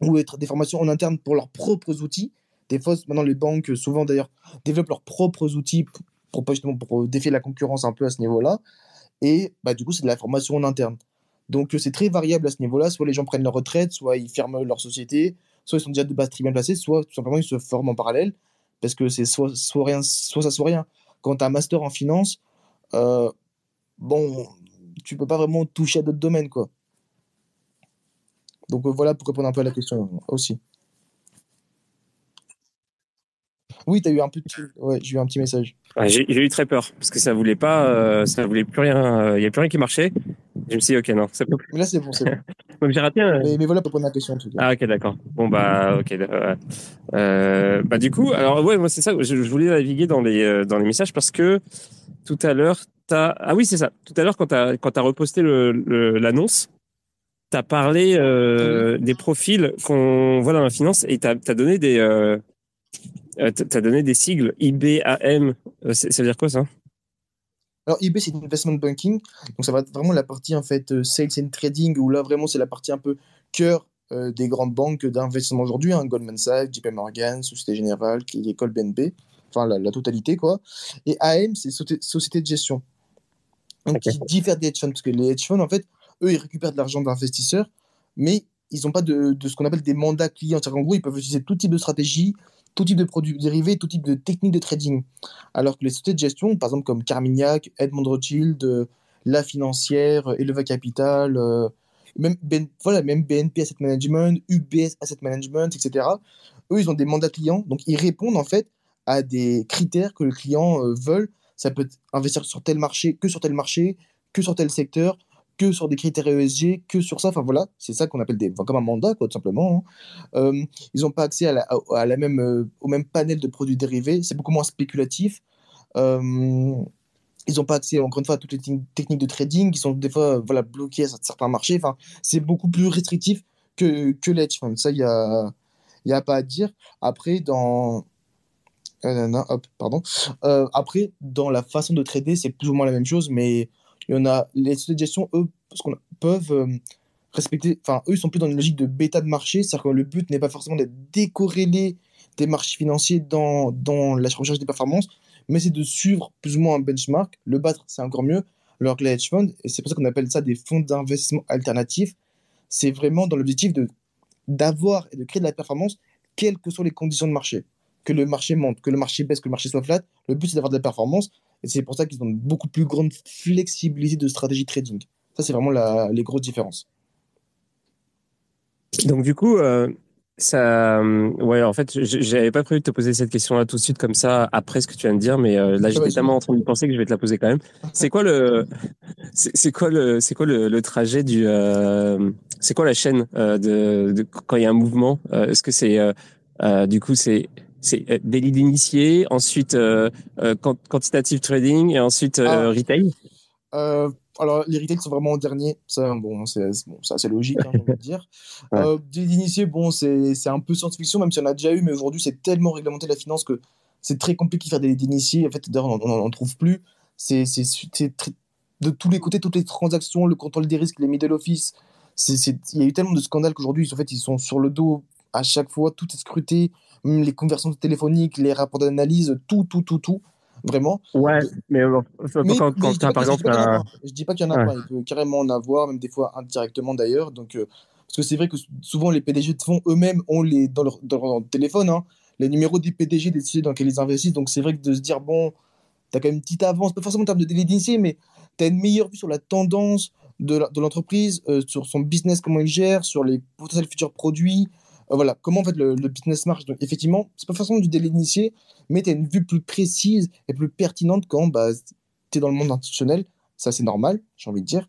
ou être des formations en interne pour leurs propres outils. Des fois, maintenant, les banques, souvent d'ailleurs, développent leurs propres outils pour, pour, justement, pour défier la concurrence un peu à ce niveau-là. Et bah, du coup, c'est de la formation en interne. Donc c'est très variable à ce niveau-là. Soit les gens prennent leur retraite, soit ils ferment leur société, soit ils sont déjà de base très bien placés, soit tout simplement ils se forment en parallèle. Parce que c'est soit, soit, rien, soit ça, soit rien. Quand tu as un master en finance, euh, bon, tu peux pas vraiment toucher à d'autres domaines. quoi. Donc euh, voilà pour répondre un peu à la question aussi. Oui, tu as eu un peu ouais, j'ai eu un petit message. j'ai eu très peur parce que ça voulait pas, euh, ça voulait plus rien, il y a plus rien qui marchait. Je me suis dit, ok, non, ça peut Mais là, c'est bon, c'est bon. *laughs* j'ai raté mais, voilà pour prendre la question, en tout cas. Ah, ok, d'accord. Bon, bah, ok. Euh, bah, du coup, alors, ouais, moi, c'est ça, je, voulais naviguer dans les, euh, dans les messages parce que tout à l'heure, t'as, ah oui, c'est ça. Tout à l'heure, quand t'as, quand as reposté l'annonce, tu as parlé euh, des profils qu'on voit dans la finance et tu as, donné des, euh, as donné des sigles IBAM. Ça veut dire quoi, ça? Alors, IB, c'est investment banking. Donc, ça va être vraiment la partie, en fait, euh, sales and trading, où là, vraiment, c'est la partie un peu cœur euh, des grandes banques d'investissement aujourd'hui, hein, Goldman Sachs, JP Morgan, Société Générale, École BNP, enfin, la, totalité, quoi. Et AM, c'est société de gestion. Qui diffère des hedge funds, parce que les hedge funds, en fait, eux, ils récupèrent de l'argent d'investisseurs, mais ils n'ont pas de, ce qu'on appelle des mandats clients. Qu'en gros, ils peuvent utiliser tout type de stratégie, tout type de produits dérivés, tout type de techniques de trading. Alors que les sociétés de gestion, par exemple comme Carmignac, Edmond Rothschild, euh, La Financière, euh, Eleva Capital, euh, même, voilà, même BNP Asset Management, UBS Asset Management, etc. Eux, ils ont des mandats clients, donc ils répondent en fait à des critères que le client veut. Ça peut investir sur tel marché, que sur tel marché, que sur tel secteur, que sur des critères ESG, que sur ça. Enfin voilà, c'est ça qu'on appelle des, comme un mandat, quoi, tout simplement. Hein. Euh, ils n'ont pas accès à la, à, la même, euh, au même panel de produits dérivés. C'est beaucoup moins spéculatif. Euh, ils n'ont pas accès, encore une fois, à toutes les techniques de trading. Ils sont des fois voilà, bloqués à certains marchés. Enfin, c'est beaucoup plus restrictif que, que l'edge. ça, il n'y a, y a pas à dire. Après, dans. Hop, pardon. après, dans la façon de trader, c'est plus ou moins la même chose, mais il y en a les sociétés de gestion, eux, parce qu'on peuvent euh, respecter, enfin, eux, ils sont plus dans une logique de bêta de marché, c'est-à-dire que le but n'est pas forcément d'être décorrélé des marchés financiers dans, dans la recherche des performances, mais c'est de suivre plus ou moins un benchmark. Le battre, c'est encore mieux. Alors que les hedge funds, et c'est pour ça qu'on appelle ça des fonds d'investissement alternatifs, c'est vraiment dans l'objectif d'avoir et de créer de la performance, quelles que soient les conditions de marché. Que le marché monte, que le marché baisse, que le marché soit flat, le but c'est d'avoir de la performance et c'est pour ça qu'ils ont une beaucoup plus grande flexibilité de stratégie trading. Ça, c'est vraiment la, les grosses différences. Donc, du coup, euh, ça, euh, ouais, en fait, j'avais pas prévu de te poser cette question-là tout de suite comme ça après ce que tu viens de dire, mais euh, là, j'étais tellement en train de penser que je vais te la poser quand même. C'est quoi le, *laughs* c'est quoi le, c'est quoi le, trajet du, c'est quoi la chaîne de, de, quand il y a un mouvement Est-ce que c'est, du coup, c'est c'est euh, daily d'initié, ensuite euh, euh, quantitative trading et ensuite ah. retail alors, les retail sont vraiment en dernier. Ça, bon, c'est bon, logique, hein, on va dire. *laughs* ouais. d'initié, bon, c'est un peu science-fiction, même si on a déjà eu, mais aujourd'hui, c'est tellement réglementé la finance que c'est très compliqué de faire des d'initiés. En fait, d'ailleurs, on n'en trouve plus. C'est de tous les côtés, toutes les transactions, le contrôle des risques, les middle office. Il y a eu tellement de scandales qu'aujourd'hui, en fait, ils sont sur le dos à chaque fois, tout est scruté les conversions téléphoniques, les rapports d'analyse, tout, tout, tout, tout. Vraiment. Ouais, mais, quand, quand as, par exemple. Je dis pas qu'il y en a pas, il peut carrément en avoir, même des fois indirectement d'ailleurs. Donc, euh, parce que c'est vrai que souvent les PDG de fonds eux-mêmes ont les, dans, leur, dans téléphone hein, les numéros des PDG des sociétés dans lesquelles ils investissent. Donc, c'est vrai que de se dire, bon, tu as quand même une petite avance, pas forcément en termes de délai d'initié, mais tu as une meilleure vue sur la tendance de l'entreprise, euh, sur son business, comment il gère, sur les potentiels futurs produits, euh, voilà, comment en le, business marche. Effectivement, c'est pas forcément du délai initié, mais tu as une vue plus précise et plus pertinente quand bah, tu es dans le monde institutionnel. Ça, c'est normal, j'ai envie de dire.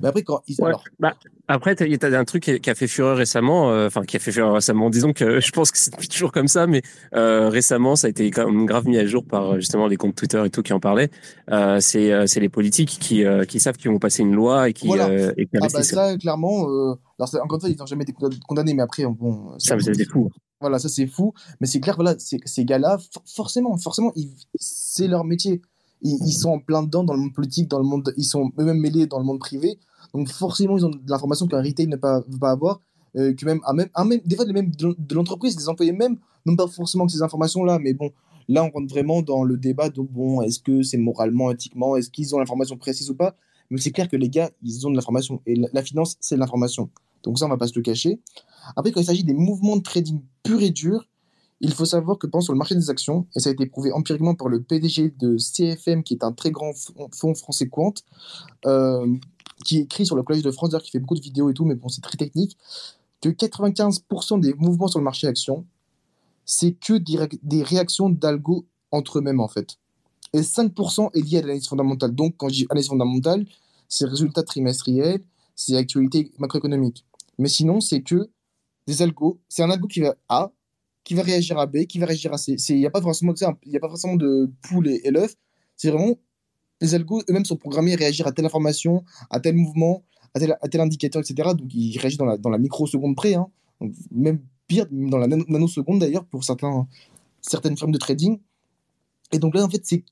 Mais après, quand ils. Bah, après, tu as, un truc qui a fait fureur récemment, euh, enfin, qui a fait fureur récemment. Disons que *laughs* je pense que c'est toujours comme ça, mais euh, récemment, ça a été quand même grave mis à jour par justement les comptes Twitter et tout qui en parlaient. Euh, c'est les politiques qui, qui savent qu'ils vont passer une loi et qui. et ah bah ça, clairement. alors, encore une fois, ils n'ont jamais été condamnés, mais après, bon. Ça, c'est fou. Voilà, ça, c'est fou. Mais c'est clair, voilà, ces gars-là, forcément, forcément, c'est leur métier ils, sont en plein dedans dans le monde politique, dans le monde, ils sont eux-mêmes mêlés dans le monde privé. Donc forcément, ils ont de l'information qu'un retail ne pas, pas avoir, euh, que même, même, même, des fois, même de l'entreprise, les employés même n'ont pas forcément que ces informations-là. Mais bon, là, on rentre vraiment dans le débat. Donc bon, est-ce que c'est moralement, éthiquement, est-ce qu'ils ont l'information précise ou pas? Mais c'est clair que les gars, ils ont de l'information. Et la, finance, c'est de l'information. Donc ça, on va pas se le cacher. Après, quand il s'agit des mouvements de trading purs et durs, il faut savoir que pendant sur le marché des actions, et ça a été prouvé empiriquement par le PDG de CFM, qui est un très grand fonds français Quant, euh, qui écrit sur le Collège de France, qui fait beaucoup de vidéos et tout, mais bon, c'est très technique, que 95% des mouvements sur le marché actions, c'est que des réactions d'algo entre eux-mêmes, en fait. Et 5% est lié à l'analyse fondamentale. Donc, quand je dis analyse fondamentale, c'est résultats trimestriels, c'est actualité macroéconomique. Mais sinon, c'est que des algos. C'est un algo qui va A, qui va réagir à B, qui va réagir à C. Il n'y a, pas forcément, y a pas forcément de poule et, l'œuf. C'est vraiment les algos eux-mêmes sont programmés à réagir à telle information, à tel mouvement, à tel, à tel indicateur, etc. Donc ils réagissent dans la, dans la microseconde près. Hein. même pire, dans la nanoseconde d'ailleurs, pour certains, certaines firmes de trading. Et donc là, en fait, c'est.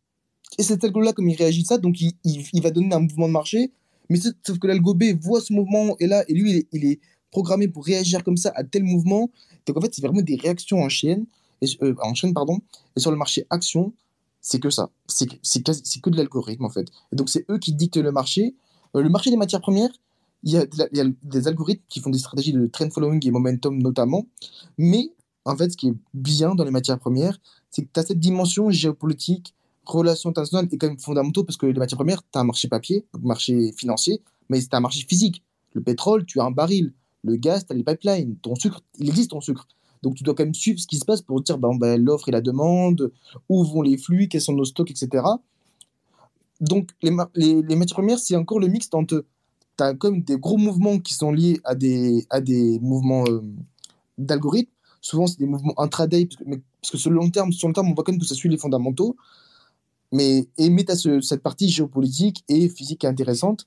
Et cet algo-là, comme il réagit ça, donc il, il, va donner un mouvement de marché. Mais sauf que l'algo B voit ce mouvement et là, et lui, il est programmé pour réagir comme ça à tel mouvement. Donc en fait, c'est vraiment des réactions en chaîne, et, euh, en chaîne pardon. Et sur le marché action, c'est que ça. C'est que de l'algorithme en fait. Et donc c'est eux qui dictent le marché. Euh, le marché des matières premières, il y, a, des algorithmes qui font des stratégies de trend following et momentum notamment. Mais en fait, ce qui est bien dans les matières premières, c'est que tu as cette dimension géopolitique, relations internationales est quand même fondamentaux parce que les matières premières, tu as un marché papier, un marché financier, mais c'est un marché physique. Le pétrole, tu as un baril. Le gaz, tu as les pipelines. Ton sucre, il existe ton sucre. Donc tu dois quand même suivre ce qui se passe pour dire ben, ben, l'offre et la demande, où vont les flux, quels sont nos stocks, etc. Donc les, les, matières premières, c'est encore le mix entre tu as comme des gros mouvements qui sont liés à des, à des mouvements euh, d'algorithmes. Souvent, c'est des mouvements intraday, parce que, mais, parce que sur le long terme, sur le terme, on voit quand même que ça suit les fondamentaux. Mais, et, tu as cette partie géopolitique et physique qui est intéressante.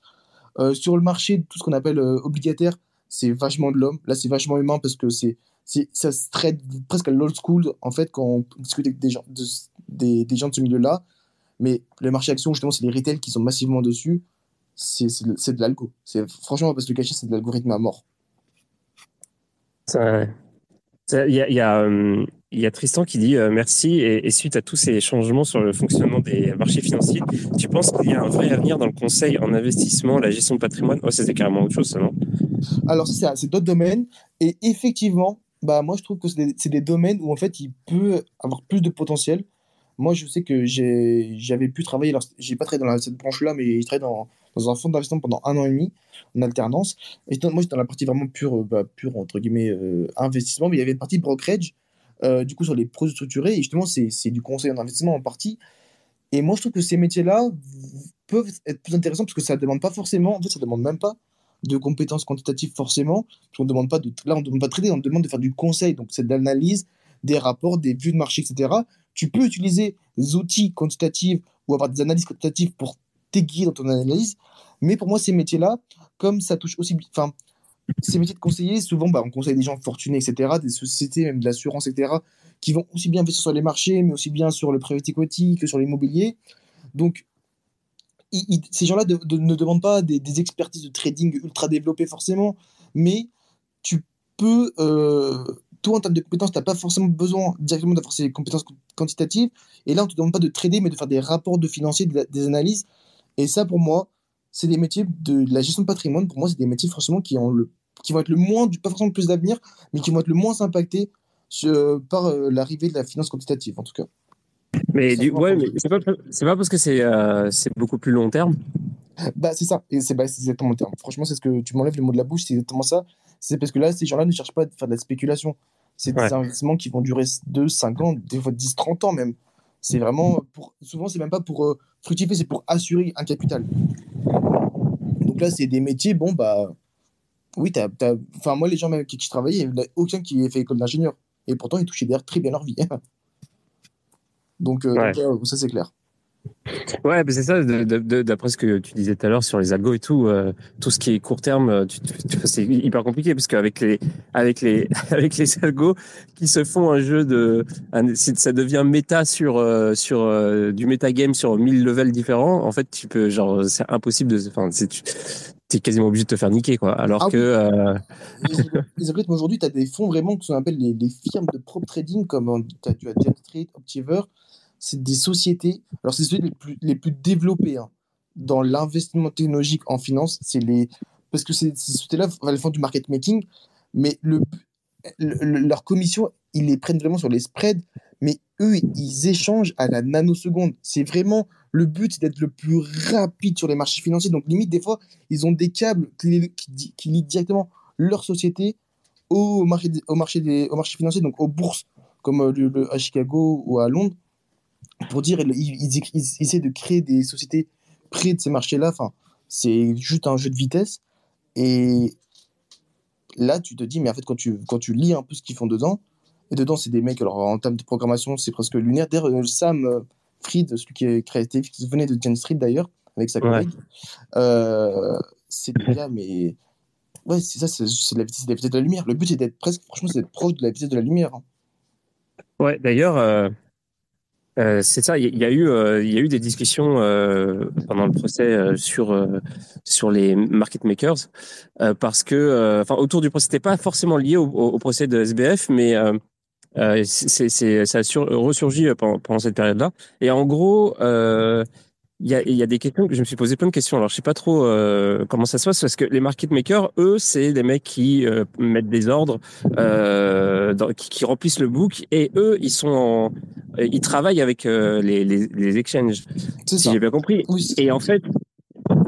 Euh, sur le marché, tout ce qu'on appelle euh, obligataire, c'est vachement de l'homme. Là, c'est vachement humain parce que c'est, ça se traite presque à l'old school, en fait, quand on discute avec des gens de, des, des gens de ce milieu-là. Mais le marché action, justement, c'est les retail qui sont massivement dessus. C'est de l'algo. Franchement, parce que le cacher, c'est de l'algorithme à mort. Il y a, y, euh, y a, Tristan qui dit euh, merci et, suite à tous ces changements sur le fonctionnement des marchés financiers, tu penses qu'il y a un vrai avenir dans le conseil en investissement, la gestion de patrimoine? Oh, c'était carrément autre chose, ça, non? Alors, c'est d'autres domaines. Et effectivement, bah, moi, je trouve que c'est des, des, domaines où, en fait, il peut avoir plus de potentiel. Moi, je sais que j'avais pu travailler, j'ai pas travaillé dans cette branche-là, mais j'ai travaillé dans, dans, un fonds d'investissement pendant un an et demi, en alternance. Et moi, j'étais dans la partie vraiment pure, bah, pure entre guillemets, euh, investissement, mais il y avait une partie brokerage, euh, du coup, sur les produits structurés, et justement, c'est du conseil en investissement en partie. Et moi, je trouve que ces métiers-là peuvent être plus intéressants parce que ça ne demande pas forcément, en fait, ça ne demande même pas de compétences quantitatives forcément. Parce qu'on demande pas de, là, on ne demande pas de trader, on demande de faire du conseil. Donc, c'est de l'analyse, des rapports, des vues de marché, etc. Tu peux utiliser des outils quantitatifs ou avoir des analyses quantitatives pour t'aiguiller dans ton analyse. Mais pour moi, ces métiers-là, comme ça touche aussi. Enfin, ces métiers de conseiller, souvent, bah, on conseille des gens fortunés, etc., des sociétés, même de l'assurance, etc., qui vont aussi bien investir sur les marchés, mais aussi bien sur le private equity que sur l'immobilier. Donc, ces gens-là ne demandent pas des, expertises de trading ultra développées forcément, mais tu peux euh, toi, en termes de compétences, tu n'as pas forcément besoin directement d'avoir ces compétences quantitatives. Et là, on ne te demande pas de trader, mais de faire des rapports de financiers, des analyses. Et ça, pour moi, c'est des métiers de la gestion de patrimoine. Pour moi, c'est des métiers forcément qui, vont être le moins, pas forcément le plus d'avenir, mais qui vont être le moins impactés par euh, l'arrivée de la finance quantitative, en tout cas. Mais, du, ouais, mais c'est pas, pas, parce que c'est euh, c'est beaucoup plus long terme. Bah, c'est ça, et c'est bah, exactement le terme. Franchement, c'est ce que tu m'enlèves le mot de la bouche, c'est exactement ça. C'est parce que là, ces gens-là ne cherchent pas à faire de la spéculation. C'est des investissements qui vont durer 2, 5 ans, des fois 10, 30 ans même. C'est vraiment, pour, souvent, c'est même pas pour euh, fructifier, c'est pour assurer un capital. Donc là, c'est des métiers, bon, bah, oui, t'as, enfin, moi, les gens avec qui je travaillais, il n'y a aucun qui ait fait école d'ingénieur. Et pourtant, ils touchaient d'ailleurs très bien leur vie. *laughs* donc, euh, ça, c'est clair. Ouais, c'est ça, d'après ce que tu disais tout à l'heure sur les algos et tout, euh, tout ce qui est court terme, euh, c'est hyper compliqué parce qu'avec les, avec les, *laughs* avec les algos qui se font un jeu de, ça devient méta sur, euh, sur du metagame sur 1000 levels différents. En fait, tu peux, genre, c'est impossible de, enfin, tu es quasiment obligé de te faire niquer, quoi. Alors ah que. Les, algorithmes aujourd'hui, tu as des fonds vraiment que qu'on appelle les, les, firmes de prop trading, comme tu as, as Street, Optiver c'est des sociétés, alors c'est sociétés les plus, les plus développées hein, dans l'investissement technologique en finance, c'est les, parce que ces, sociétés-là elles font du market making, mais le, leur commission, ils les prennent vraiment sur les spreads, mais eux, ils échangent à la nanoseconde. C'est vraiment le but, d'être le plus rapide sur les marchés financiers. Donc, limite, des fois, ils ont des câbles qui, qui, qui lient directement leur société au marché, au marché, des, au marché financier, donc aux bourses, comme euh, le, à Chicago ou à Londres pour dire, ils, ils, essaient de créer des sociétés près de ces marchés-là. Enfin, c'est juste un jeu de vitesse. Et là, tu te dis, mais en fait, quand tu, quand tu lis un peu ce qu'ils font dedans, et dedans, c'est des mecs, alors en termes de programmation, c'est presque lunaire. D'ailleurs, euh, Sam euh, Fried, celui qui est créatif, qui venait de Gen Street d'ailleurs, avec sa collègue, euh, c'est des gars, mais ouais, c'est ça, c'est la, vitesse, la vitesse de la lumière. Le but, c'est d'être presque, franchement, c'est d'être proche de la vitesse de la lumière. Hein. Ouais, d'ailleurs, euh, c'est ça. Il y, a eu, euh, il y a eu des discussions euh, pendant le procès sur sur les market makers parce que, enfin, autour du procès, c'était pas forcément lié au, au, procès de SBF, mais c'est, ça a sur, ressurgi pendant, pendant cette période-là. Et en gros, il y a, y a, des questions que je me suis posé plein de questions. Alors, je sais pas trop euh, comment ça se passe parce que les market makers, eux, c'est des mecs qui euh, mettent des ordres, euh, dans, qui, qui, remplissent le book et eux, ils sont en, ils travaillent avec euh, les, les, les, exchanges. Si j'ai bien compris. Et en fait,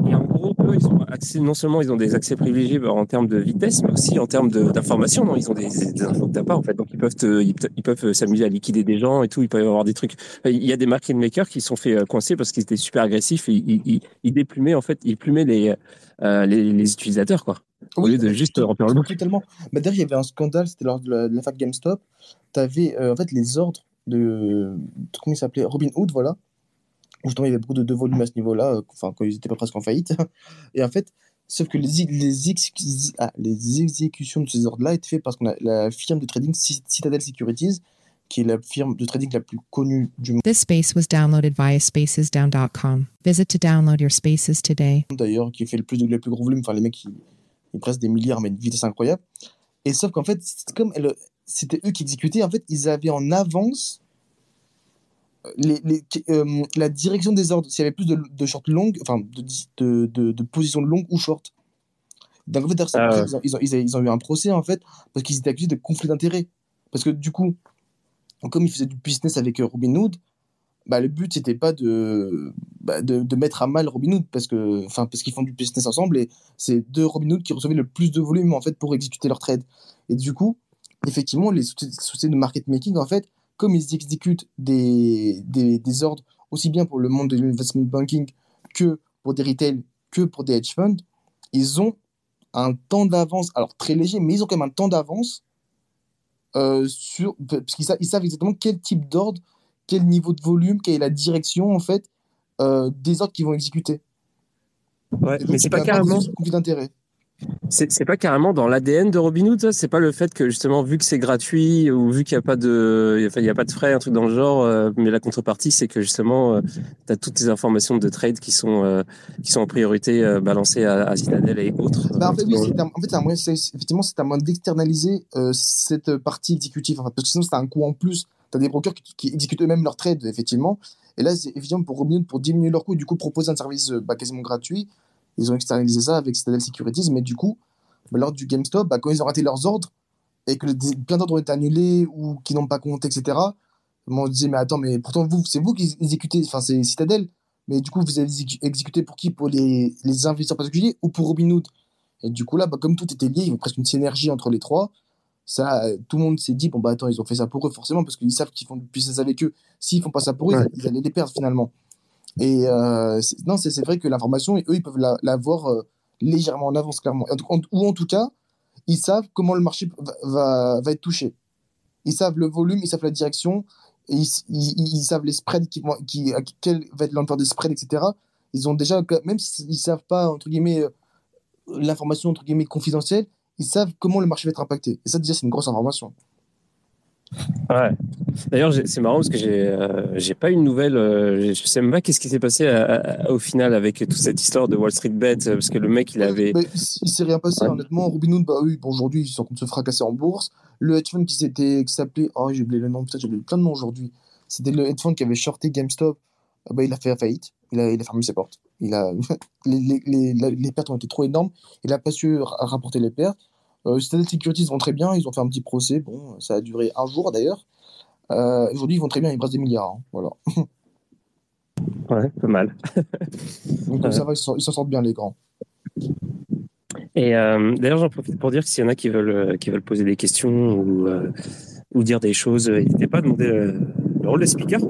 et en gros, eux, ils ont accès, non seulement ils ont des accès privilégiés en termes de vitesse, mais aussi en termes d'information. Ils ont des, des infos que t'as pas en fait. Donc ils peuvent te, ils, peuvent s'amuser à liquider des gens et tout. Ils peuvent avoir des trucs. Il y a des market makers qui se sont fait euh, coincer parce qu'ils étaient super agressifs. Et ils, ils, ils déplumaient en fait, ils plumaient les, euh, les, les, utilisateurs quoi. Au lieu de juste remplir le book. Totalement. Bah, d'ailleurs, il y avait un scandale, c'était lors de la, de la fac GameStop. Tu avais euh, en fait les ordres de. Comment il s'appelait? Robin Hood, voilà Justement, il y avait beaucoup de, de volume à ce niveau-là, euh, enfin, quand ils étaient pas presque en faillite. *laughs* Et en fait, sauf que les, les, ah, les exécutions de ces ordres-là étaient faites parce qu'on a la firme de trading Citadel Securities, qui est la firme de trading la plus connue du monde. This space was downloaded via spacesdown.com. Visit to download your spaces today. D'ailleurs, qui fait le plus, de, le plus gros volume, enfin, les mecs, ils, ils pressent des milliards, mais une vitesse incroyable. Et sauf qu'en fait, comme c'était eux qui exécutaient, en fait, ils avaient en avance les, les, euh, la direction des ordres, s'il y avait plus de, de short longues, enfin de, de, de, positions longues ou short. Donc en fait, ah ils, ont, ils, ont, ils, ont, eu un procès en fait, parce qu'ils étaient accusés de conflit d'intérêts. Parce que du coup, comme ils faisaient du business avec euh, Robinhood, bah, le but c'était pas de, bah, de, de, mettre à mal Robinhood parce que enfin parce qu'ils font du business ensemble et c'est deux Robinhood qui recevaient le plus de volume en fait pour exécuter leur trade et du coup effectivement les sociétés de market making en fait comme ils exécutent des, des, des, ordres aussi bien pour le monde de l'investment banking que pour des retail, que pour des hedge funds, ils ont un temps d'avance, alors très léger, mais ils ont quand même un temps d'avance euh, sur, parce qu'ils savent, ils savent exactement quel type d'ordre, quel niveau de volume, quelle est la direction en fait euh, des ordres qu'ils vont exécuter. Ouais, mais c'est pas carrément conflit d'intérêt. C'est pas carrément dans l'ADN de Robinhood, ça? C'est pas le fait que justement, vu que c'est gratuit ou vu qu'il n'y a pas de, enfin, il y a pas de frais, un truc dans le genre, euh, mais la contrepartie, c'est que justement, euh, tu as toutes les informations de trade qui sont, euh, qui sont en priorité euh, balancées à, à, Citadel et autres. Bah, en fait, oui, un, en fait, un moyen, effectivement, c'est un moyen d'externaliser cette partie exécutive. Enfin, parce que sinon, c'est un coût en plus. Tu as des brokers qui, qui exécutent eux-mêmes leurs trades, effectivement. Et là, c'est évidemment pour Robinhood, pour diminuer leurs coûts et du coup proposer un service bah, quasiment gratuit ils ont externalisé ça avec Citadel Securities, mais du coup, bah, lors du GameStop, bah, quand ils ont raté leurs ordres et que plein d'ordres ont été annulés ou qui n'ont pas compté, etc., on se disait, mais attends, mais pourtant, vous, c'est vous qui exécutez, enfin, c'est Citadel, mais du coup, vous avez exécuté pour qui? Pour les, les investisseurs particuliers ou pour Robinhood? Et du coup, là, bah, comme tout était lié, il y avait presque une synergie entre les trois. Ça, tout le monde s'est dit, bon, bah attends, ils ont fait ça pour eux, forcément, parce qu'ils savent qu'ils font du business avec eux. S'ils font pas ça pour eux, ils allaient les perdre finalement. Et euh, non, c'est vrai que l'information, eux, ils peuvent la, voir euh, légèrement en avance, clairement. ou en tout cas, ils savent comment le marché va, va, être touché. Ils savent le volume, ils savent la direction, ils, savent les spreads, qui vont, qui, quel va être l'ampleur des spreads, etc. Ils ont déjà, même s'ils ne savent pas, entre guillemets, euh, l'information, entre guillemets, confidentielle, ils savent comment le marché va être impacté. Et ça, déjà, c'est une grosse information. Ouais. D'ailleurs, c'est marrant parce que j'ai euh, j'ai pas une nouvelle. Euh, je sais même pas qu'est-ce qui s'est passé au final avec toute cette histoire de Wall Street Bet euh, parce que le mec il avait. Mais il s'est rien passé honnêtement. Robinhood, bah oui, bon, aujourd'hui ils sont en train de se fracasser en bourse. Le hedge fund qui s'était qui s'appelait, oh j'ai oublié le nom, peut-être j'ai oublié plein de noms aujourd'hui. C'était le hedge fund qui avait shorté GameStop. Ah bah, il a fait faillite. Il a, il a fermé ses portes. Il a *laughs* les, les, les, les pertes ont été trop énormes. Il a pas su rapporter les pertes. Euh, Citadel Securities vont très bien, ils ont fait un petit procès, bon, ça a duré un jour d'ailleurs. Euh, Aujourd'hui, ils vont très bien, ils brassent des milliards. Hein, voilà. *laughs* ouais, pas mal. *laughs* Donc ça va, ils s'en sortent bien, les grands. Et euh, d'ailleurs, j'en profite pour dire que s'il y en a qui veulent, euh, qui veulent poser des questions ou, euh, ou dire des choses, n'hésitez pas à demander euh, le rôle de speaker.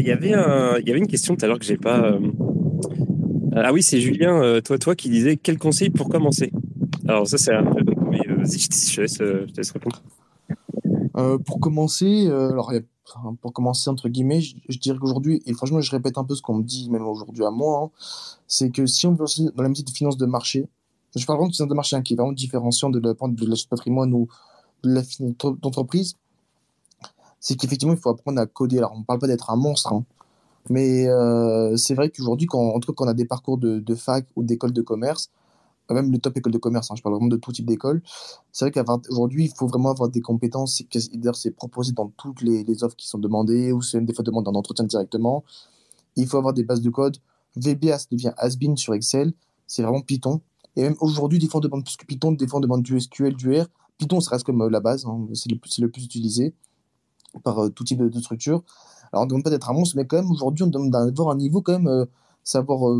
Il y avait un, y avait une question tout à l'heure que j'ai pas. ah oui, c'est Julien, toi, toi, qui disait quel conseil pour commencer? Alors ça, c'est un te laisse, je te laisse répondre. Euh, pour commencer, euh, alors pour commencer entre guillemets, je, dirais qu'aujourd'hui, et franchement, je répète un peu ce qu'on me dit même aujourd'hui à moi, hein, c'est que si on veut aussi dans la métier de finance de marché, je parle vraiment de finance de marché hein, qui est vraiment différenciant de la de la patrimoine ou de la finance d'entreprise, c'est qu'effectivement, il faut apprendre à coder. Alors, on ne parle pas d'être un monstre, hein, mais euh, c'est vrai qu'aujourd'hui, quand, en a des parcours de, de fac ou d'école de commerce, même le top école de commerce, hein, je parle vraiment de tout type d'école. C'est vrai qu'aujourd'hui, il faut vraiment avoir des compétences, c'est proposé dans toutes les, offres qui sont demandées, ou c'est même des fois demandé en entretien directement. Il faut avoir des bases de code. VBA, devient Asbin sur Excel, c'est vraiment Python. Et même aujourd'hui, des fois on demande plus que Python, des fois on demande du SQL, du R. Python, ça reste comme euh, la base, hein, c'est le, le, plus utilisé par euh, tout type de, structure. Alors on ne demande pas d'être un monstre, mais quand même aujourd'hui, on demande d'avoir un niveau quand même, euh, savoir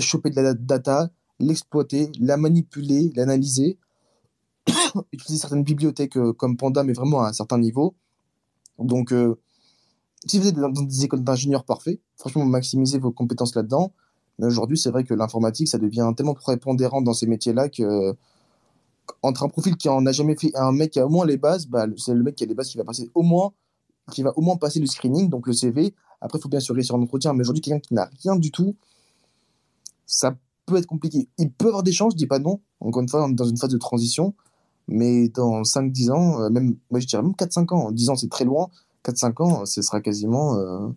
choper de la data, l'exploiter, la manipuler, l'analyser, *coughs* utiliser certaines bibliothèques euh, comme Panda, mais vraiment à un certain niveau. Donc, euh, si vous êtes dans des écoles d'ingénieurs parfaits, franchement, maximisez vos compétences là-dedans. Mais aujourd'hui, c'est vrai que l'informatique, ça devient tellement prépondérant dans ces métiers-là que entre un profil qui en a jamais fait et un mec qui a au moins les bases, bah, c'est le mec qui a les bases qui va passer au moins, qui va au moins passer le screening, donc le CV. Après, il faut bien se en entretien. Mais aujourd'hui, quelqu'un qui n'a rien du tout, ça peut être compliqué. Il peut avoir des chances, je dis pas non. Encore une fois, dans une phase de transition. Mais dans 5-10 ans, euh, même, moi je dirais même 4-5 ans. 10 ans, c'est très loin. 4-5 ans, ce sera quasiment. Euh,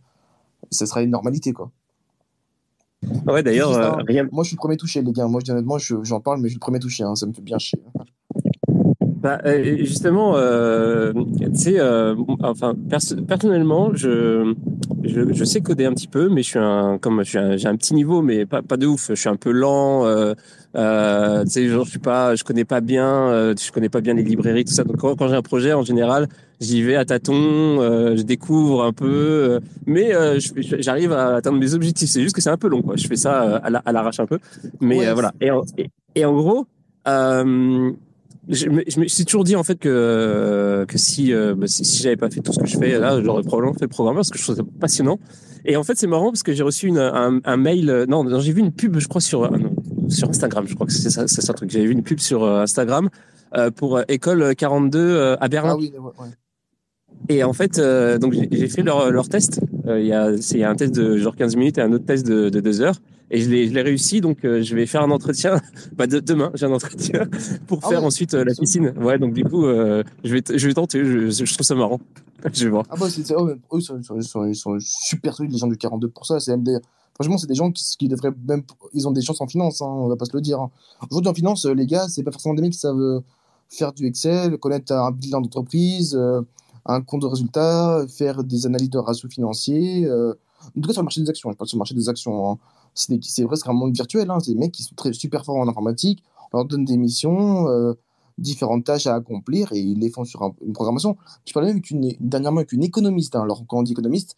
ce sera une normalité, quoi. Ouais, d'ailleurs, euh, rien. Moi, je suis le premier touché, les gars. Moi, je dis honnêtement, j'en parle, mais je suis le premier touché. Hein. Ça me fait bien chier. Bah, justement, euh, tu sais, enfin, personnellement, je, je, je, sais coder un petit peu, mais je suis un, comme j'ai un, petit niveau, mais pas, pas de ouf. Je suis un peu lent. Euh, euh, tu sais, genre, je suis pas, je connais pas bien, euh, je connais pas bien les librairies, tout ça. Donc, quand, quand j'ai un projet, en général, j'y vais à tâtons, je découvre un peu, mais j'arrive à atteindre mes objectifs. C'est juste que c'est un peu long, quoi. Je fais ça à l'arrache un peu, mais voilà. Et en, et, et en gros. Euh, je me, suis toujours dit en fait que que si euh, bah, si, si j'avais pas fait tout ce que je fais là, j'aurais probablement fait le programme parce que je trouve ça passionnant. Et en fait, c'est marrant parce que j'ai reçu une, un, mail. Euh, non, j'ai vu une pub, je crois sur euh, sur Instagram. Je crois que c'est ça, c'est ça truc. J'avais vu une pub sur Instagram pour école 42 à Berlin. Ah oui, ouais. Et en fait, euh, donc j'ai fait leur, leur test. Il y a c'est un test de genre 15 minutes et un autre test de, de 2 heures et je l'ai, je l'ai réussi. Donc, euh, je vais faire un entretien. *laughs* bah, de, demain, j'ai un entretien *laughs* pour ah faire ensuite euh, la piscine. Ouais, donc du coup, euh, je vais, je vais tenter. Je, je, trouve ça marrant. *laughs* je vais voir. Ah bah, c'est, oh, eux, ils sont, ils, sont, ils sont super solides, les gens du 42 pour ça. C'est MD. Franchement, c'est des gens qui, qui, devraient même, ils ont des chances en finance. Hein, on va pas se le dire. Hein. Aujourd'hui, en finance, les gars, c'est pas forcément des mecs qui savent faire du Excel, connaître un bilan d'entreprise, un compte de résultat, faire des analyses de ratios financiers. en tout cas, sur le marché des actions. Je parle sur le marché des actions. Hein c'est presque un monde virtuel. Hein. C'est des mecs qui sont très, super forts en informatique. On leur donne des missions, euh, différentes tâches à accomplir et ils les font sur une programmation. Je parlais même dernièrement avec une économiste. Alors, quand on dit économiste,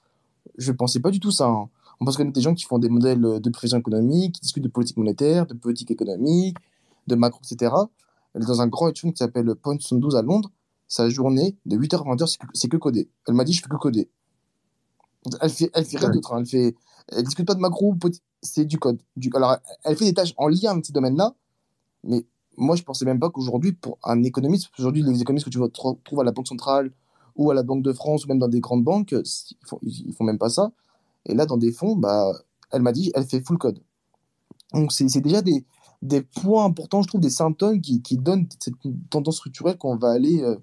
je ne pensais pas du tout ça. Hein. On pense connaître des gens qui font des modèles de prévision économique, qui discutent de politique monétaire, de politique économique, de macro, etc. Dans un grand étude qui s'appelle Point 72 à Londres. Sa journée, de 8h à 20h, c'est que, coder. Elle m'a dit, je fais que coder. Elle fait, elle fait rien d'autre. Elle fait, elle discute pas de macro, c'est du code. Du... Alors, elle fait des tâches en lien avec ces domaines-là, mais moi, je pensais même pas qu'aujourd'hui, pour un économiste, aujourd'hui, les économistes que tu trouves à la Banque centrale ou à la Banque de France ou même dans des grandes banques, ils font, ils font même pas ça. Et là, dans des fonds, bah, elle m'a dit, elle fait full code. Donc, c'est déjà des, des points importants, je trouve, des symptômes qui, qui donnent cette tendance structurelle qu'on va aller, euh,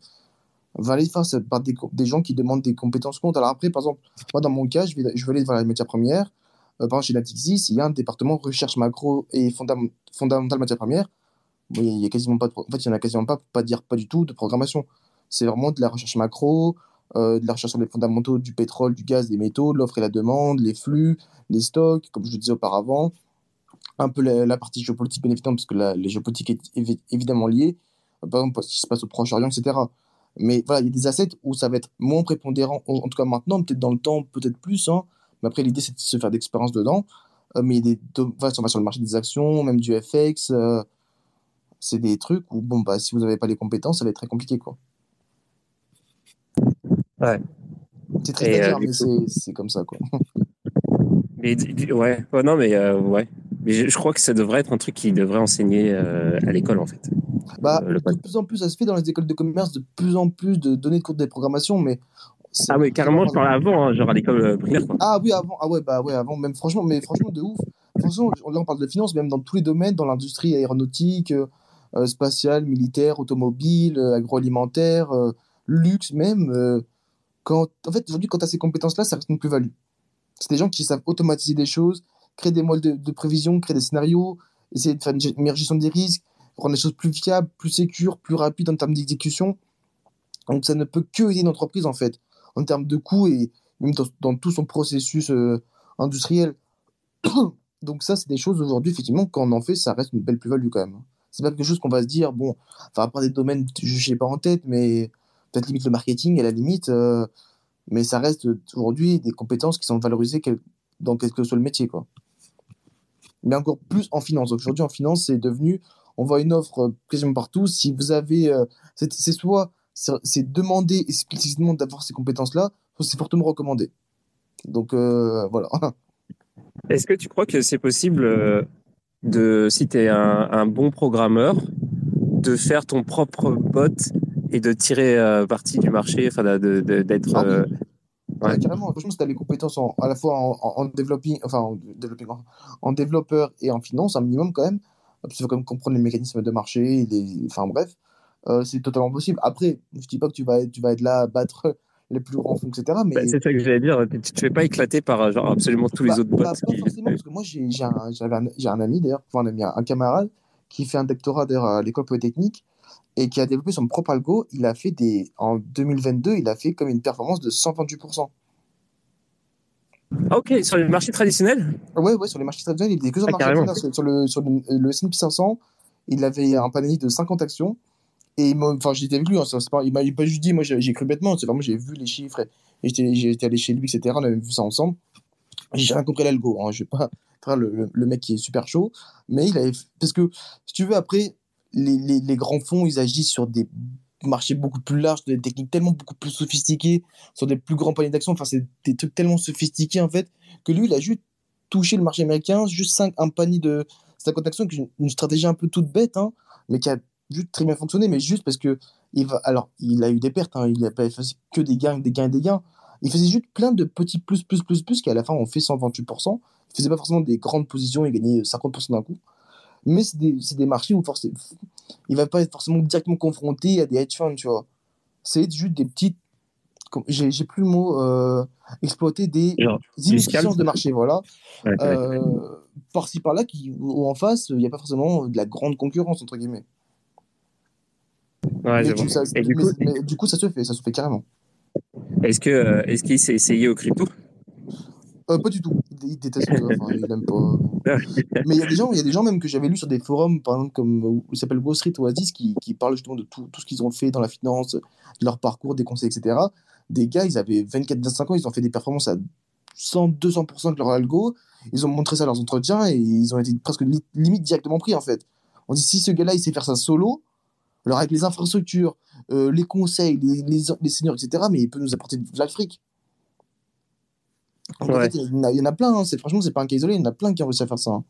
va aller face par des, des, gens qui demandent des compétences comptes. Alors après, par exemple, moi, dans mon cas, je vais, je vais aller voir la matière première. Euh, par exemple, chez Natixis, il y a un département recherche macro et fondam fondamentale matière première. il y a quasiment pas de en fait, il y en a quasiment pas, pour pas dire pas du tout, de programmation. C'est vraiment de la recherche macro, euh, de la recherche sur les fondamentaux du pétrole, du gaz, des métaux, l'offre et la demande, les flux, les stocks, comme je le disais auparavant. Un peu la, partie géopolitique, bien évidemment, parce que la, géopolitique est évidemment liée. Par exemple, ce qui se passe au Proche-Orient, etc. Mais voilà, il y a des assets où ça va être moins prépondérant, en, tout cas maintenant, peut-être dans le temps, peut-être plus, hein, mais après, l'idée, c'est de se faire d'expérience dedans. Euh, mais des, enfin, on va sur le marché des actions, même du FX, euh, c'est des trucs où, bon, bah, si vous n'avez pas les compétences, ça va être très compliqué, quoi. Ouais. C'est très dire, euh, mais c'est comme ça, quoi. Mais, ouais, ouais, non, mais ouais. Mais je, je, crois que ça devrait être un truc qui devrait enseigner à l'école, en fait. Bah, de plus en plus, ça se fait dans les écoles de commerce, de plus en plus de données de cours de programmation, mais ah oui, carrément, je parlais avant, hein, genre à l'école euh, primaire. Ah oui, avant, ah ouais, bah ouais, avant, même franchement, mais franchement, de ouf. Franchement, là, on parle de finance, même dans tous les domaines, dans l'industrie aéronautique, euh, euh spatiale, militaire, automobile, euh, agroalimentaire, luxe même. quand, en fait, aujourd'hui, quand tu as ces compétences-là, ça reste une plus-value. C'est des gens qui savent automatiser des choses, créer des modèles de, prévision, créer des scénarios, essayer de faire une meilleure des risques, rendre les choses plus fiables, plus sécures, plus rapides en termes d'exécution. Donc ça ne peut que aider une entreprise en fait en termes de coûts et même dans, tout son processus euh, industriel. *coughs* Donc ça, c'est des choses aujourd'hui, effectivement, quand on en fait, ça reste une belle plus-value quand même. C'est pas quelque chose qu'on va se dire, bon, enfin, pas des domaines, je sais pas en tête, mais peut-être limite le marketing à la limite, euh, mais ça reste aujourd'hui des compétences qui sont valorisées dans quel que soit le métier, quoi. Mais encore plus en finance. Aujourd'hui, en finance, c'est devenu, on voit une offre euh, quasiment partout. Si vous avez, euh, c'est soit c'est demander explicitement d'avoir ces compétences-là, soit c'est fortement recommandé. Donc euh, voilà. *laughs* Est-ce que tu crois que c'est possible de, si tu es un, un bon programmeur, de faire ton propre bot et de tirer euh, parti du marché, enfin d'être Ah euh, Ouais, Ouais. carrément. Franchement, si tu as les compétences en- à la fois en, en, en développing, enfin, en, en- en développeur et en finance, un minimum quand même, parce qu'il faut quand même comprendre les mécanismes de marché, les, enfin bref, euh, c'est totalement possible. Après, je dis pas que tu vas être, tu vas être là à battre *laughs* les plus grands fonds, etc. Mais bah, c'est ça que j'allais dire. Tu te fais pas éclater par euh, genre absolument tous les Bah, autres bots. bah, pas qui- forcément, parce que moi, j'ai un, un, ami, d'ailleurs, enfin, un ami, un camarade, qui fait un doctorat d'ailleurs à l'école polytechnique et qui a développé son propre algo. Il a fait des, en 2022, il a fait comme une performance de 128%. Ah, ok, sur le marché traditionnel Ah Ouais, ouais, sur les marchés traditionnels, il était que sur Ah, marché. Sur, sur le, sur le, le S&P 500, il avait un panier de 50 actions. Et enfin, j'étais avec lui, hein, pas, il m'a pas juste dit, moi j'ai cru bêtement, c'est vraiment, j'ai vu les chiffres, et, et j'étais allé chez lui, etc. On avait vu ça ensemble. J'ai rien compris à l'algo, hein, je vais pas faire le, le, le mec qui est super chaud, mais il avait. Parce que, si tu veux, après, les, grands fonds, ils agissent sur des marchés beaucoup plus larges, des techniques tellement beaucoup plus sophistiquées, sur des plus grands paniers d'actions, enfin, c'est des trucs tellement sophistiqués, en fait, que lui, il a juste touché le marché américain, juste un panier de 50 actions, une, stratégie un peu toute bête, hein, mais qui a juste très bien fonctionné, mais juste parce que il va, alors il a eu des pertes, hein, il a pas fait que des gains, des gains et des gains. Il faisait juste plein de petits plus, plus, plus, plus, qui à la fin ont fait 128%. Il faisait pas forcément des grandes positions, il gagnait 50% d'un coup. Mais c'est des, des marchés où forcément, il va pas être forcément directement confronté à des hedge funds, tu vois. C'est juste des petites, j'ai plus le mot, euh, exploiter des Genre, inefficiences de marché, voilà Ouais, ouais. euh, par-ci par-là, qui, où en face, il n'y a pas forcément de la grande concurrence, entre guillemets. Ouais, mais, je du, vois. ça, Et du mais- coup, mais du coup, ça se fait, ça se fait carrément. est-ce que euh, est-ce qu'il s'est essayé au crypto Euh, pas du tout. Il, il déteste ça, enfin, il aime pas. *laughs* Mais il y a des gens, il y a des gens même que j'avais lu sur des forums, par exemple comme euh, il s'appelle Wall Street Oasis, qui, qui parlent justement de tout, tout ce qu'ils ont fait dans la finance, de leur parcours, des conseils, etc. Des gars, ils avaient 24-25 ans, ils ont fait des performances à 100-200% de leur algo. Ils ont montré ça à leurs entretiens et ils ont été presque li- limite directement pris en fait. On dit si ce gars-là, il sait faire ça solo, alors avec les infrastructures, euh, les conseils, les, les, les seniors, etc., mais il peut nous apporter de l'Afrique. Donc, en Ouais. fait, il y, en a, il y en a plein, hein. c'est, franchement, c'est pas un cas isolé, il y en a plein qui ont réussi à faire ça. hein.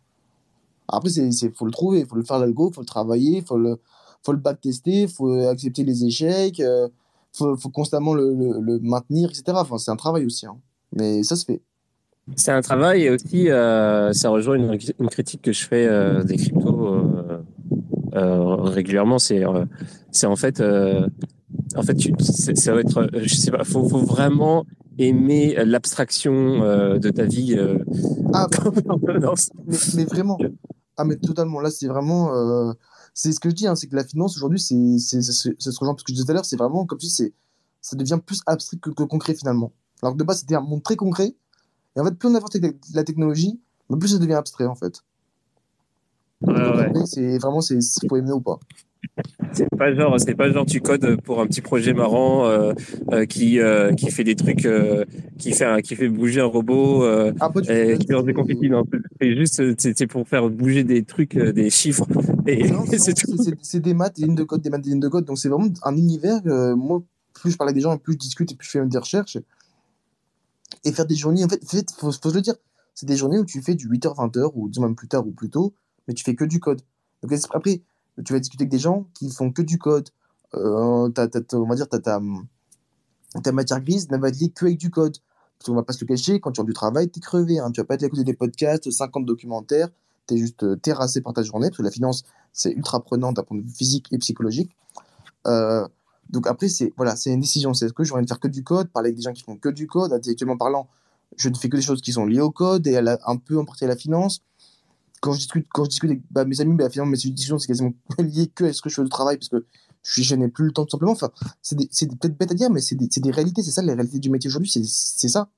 Après, c'est, c'est, faut le trouver, il faut le faire l'algo, il faut le travailler, il faut le, faut le backtester, il faut accepter les échecs, il faut, faut constamment le, le, le maintenir, etc. Enfin, c'est un travail aussi. hein. Mais ça se fait. C'est un travail et aussi euh, ça rejoint une, une critique que je fais euh, des cryptos euh, euh, régulièrement. C'est euh, c'est en fait euh, en fait tu, ça va être euh, je sais pas faut faut vraiment aimer l'abstraction euh, de ta vie euh, Ah, *laughs* bah, en permanence. mais, mais vraiment. Ah, mais totalement. Là, c'est vraiment. euh, c'est ce que je dis, hein, c'est que la finance aujourd'hui, c'est c'est- c'est- c'est- ce que je disais tout à l'heure, c'est vraiment comme si c'est ça devient plus abstrait que, que concret finalement. Alors que de base, c'était un monde très concret. Et en fait, plus on avance avec la technologie, plus ça devient abstrait en fait. Ouais, c'est vraiment, c'est c'est- faut aimer ou pas. C'est pas genre, c'est pas genre tu codes pour un petit projet marrant euh, euh, qui euh, qui fait des trucs, qui fait un- qui fait bouger un robot, Ah, et qui lance des confettis. Non, c'est juste c'est pour faire bouger des trucs, des chiffres et, *laughs* c'est des maths, des lignes de code, des maths, des lignes de code. Donc c'est vraiment un univers. moi, plus je parle avec des gens, plus je discute et plus je fais des recherches. Et faire des journées, en fait, fait faut, faut se le dire, c'est des journées où tu fais du 8h, 20h, ou disons même plus tard ou plus tôt, mais tu fais que du code. Donc après, tu vas discuter avec des gens qui font que du code. Euh, va dire, ta, matière grise, elle va être liée que avec du code. Parce qu'on va pas se le cacher, quand tu as du travail, t'es crevé. Hein. Tu vas pas être à écouter des podcasts, 50 documentaires, t'es juste euh, terrassé par ta journée, parce que la finance, c'est ultra prenant d'un point de vue physique et psychologique. Euh, donc après, c'est voilà, une décision. C'est est-ce que j'ai envie de faire que du code, parler avec des gens qui font que du code, intellectuellement parlant, je ne fais que des choses qui sont liées au code et à la- un peu en partie à la finance. Quand je discute, quand je discute avec bah, mes amis, bah, finalement, mes discussions, c'est quasiment *laughs* lié que à ce que je fais de travail, parce que je, n'ai plus le temps tout simplement. Enfin, c'est peut-être bête à dire, mais c'est des, des réalités. C'est ça, les réalités du métier aujourd'hui, c'est ça.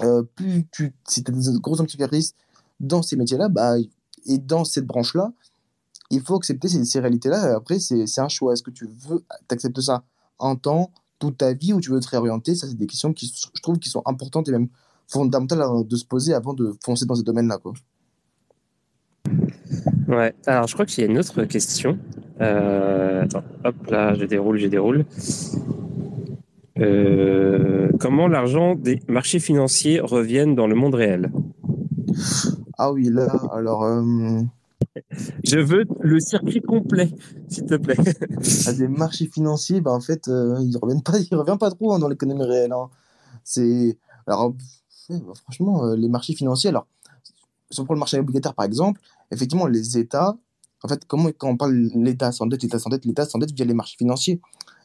Euh, plus tu, si as des gros entreprises dans ces métiers-là, bah, et dans cette branche-là, il faut accepter ces, ces réalités-là. Après, c'est un choix. Est-ce que tu veux, t'acceptes ça un temps, toute ta vie, ou tu veux te réorienter? Ça, c'est des questions qui, je trouve, qui sont importantes et même fondamentales de se poser avant de foncer dans ces domaines-là, quoi. Ouais, alors je crois qu'il y a une autre question. Euh, attends, hop là, je déroule, je déroule. Euh, comment l'argent des marchés financiers reviennent dans le monde réel? Ah oui, là, alors, euh, Je veux le circuit complet, s'il te plaît. à *laughs* des marchés financiers, bah, en fait, ils reviennent pas, *laughs* ils reviennent pas trop hein, dans l'économie réelle. hein. C'est, alors, bah, franchement, les marchés financiers, alors, si on prend le marché obligataire, par exemple, effectivement, les États, en fait, comment, quand on parle l'État s'endette, l'État s'endette, l'État s'endette via les marchés financiers.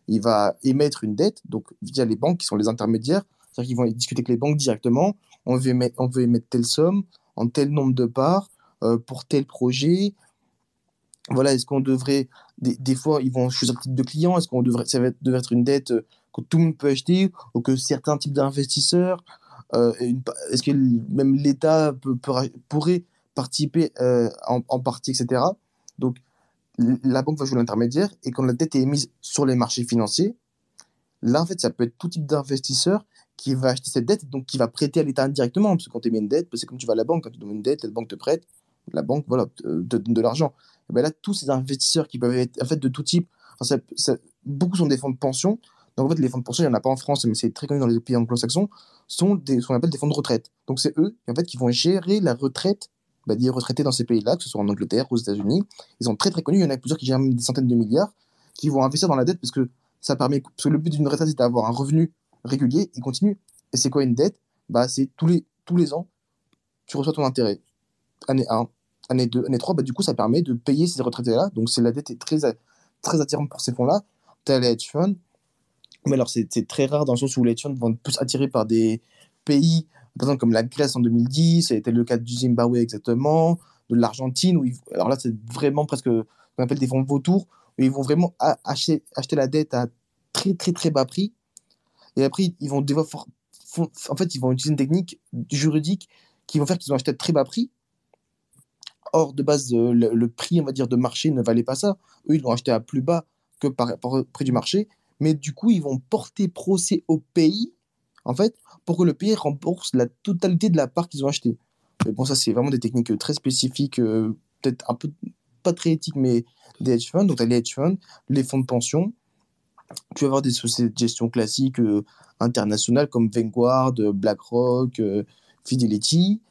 Il va émettre une dette, donc via les banques qui sont les intermédiaires, c'est-à-dire qu'ils vont discuter avec les banques directement. On veut émettre, telle somme en tel nombre de parts euh, pour tel projet. Voilà, est-ce qu'on devrait, des, fois, ils vont choisir le type de client, est-ce qu'on devrait, ça va être, devrait être une dette euh, que tout le monde peut acheter ou que certains types d'investisseurs, euh, est-ce que même l'État pourrait participer euh, en, partie, etc. Donc, la banque va jouer l'intermédiaire et quand la dette est émise sur les marchés financiers, là, en fait, ça peut être tout type d'investisseur qui va acheter cette dette, donc qui va prêter à l'État indirectement. Parce que quand tu émets une dette, c'est comme tu vas à la banque, quand tu donnes une dette, la banque te prête, la banque, voilà, te, te donne de l'argent. Et ben là, tous ces investisseurs qui peuvent être en fait de tout type, beaucoup sont des fonds de pension. Donc en fait, les fonds de pension, il n'y en a pas en France, mais c'est très connu dans les pays anglo-saxons, sont ce qu'on appelle des fonds de retraite. Donc c'est eux en fait, qui vont gérer la retraite bah, des retraités dans ces pays-là, que ce soit en Angleterre, aux États-Unis. Ils sont très très connus, il y en a plusieurs qui gèrent des centaines de milliards, qui vont investir dans la dette parce que ça permet, parce que le but d'une retraite, c'est d'avoir un revenu régulier et continu. Et c'est quoi une dette? Bah, C'est tous les, tous les ans, tu reçois ton intérêt. Année 1, année 2, année 3, bah, du coup, ça permet de payer ces retraités-là. Donc, la dette est très, très attirante pour ces fonds-là. Tu as les hedge funds. Mais alors, c'est très rare dans le sens où les funds vont être plus attirés par des pays, par exemple, comme la Grèce en 2010, ça a été le cas du Zimbabwe exactement, de l'Argentine, alors là, c'est vraiment presque ce qu'on appelle des fonds vautours, où ils vont vraiment acheter, acheter la dette à très, très, très bas prix. Et après, ils vont en fait, ils vont utiliser une technique juridique qui vont faire qu'ils vont acheter à très bas prix. Or, de base, euh, le, prix, on va dire, de marché ne valait pas ça. Eux, ils l'ont acheté à plus bas que par au prix du marché. Mais du coup, ils vont porter procès au pays, en fait, pour que le pays rembourse la totalité de la part qu'ils ont achetée. Mais bon, ça, c'est vraiment des techniques euh, très spécifiques, euh, peut-être un peu pas très éthiques, mais des hedge funds. Donc, tu les hedge funds, les fonds de pension. Tu vas avoir des sociétés de gestion classiques euh, internationales comme Vanguard, BlackRock, Fidelity.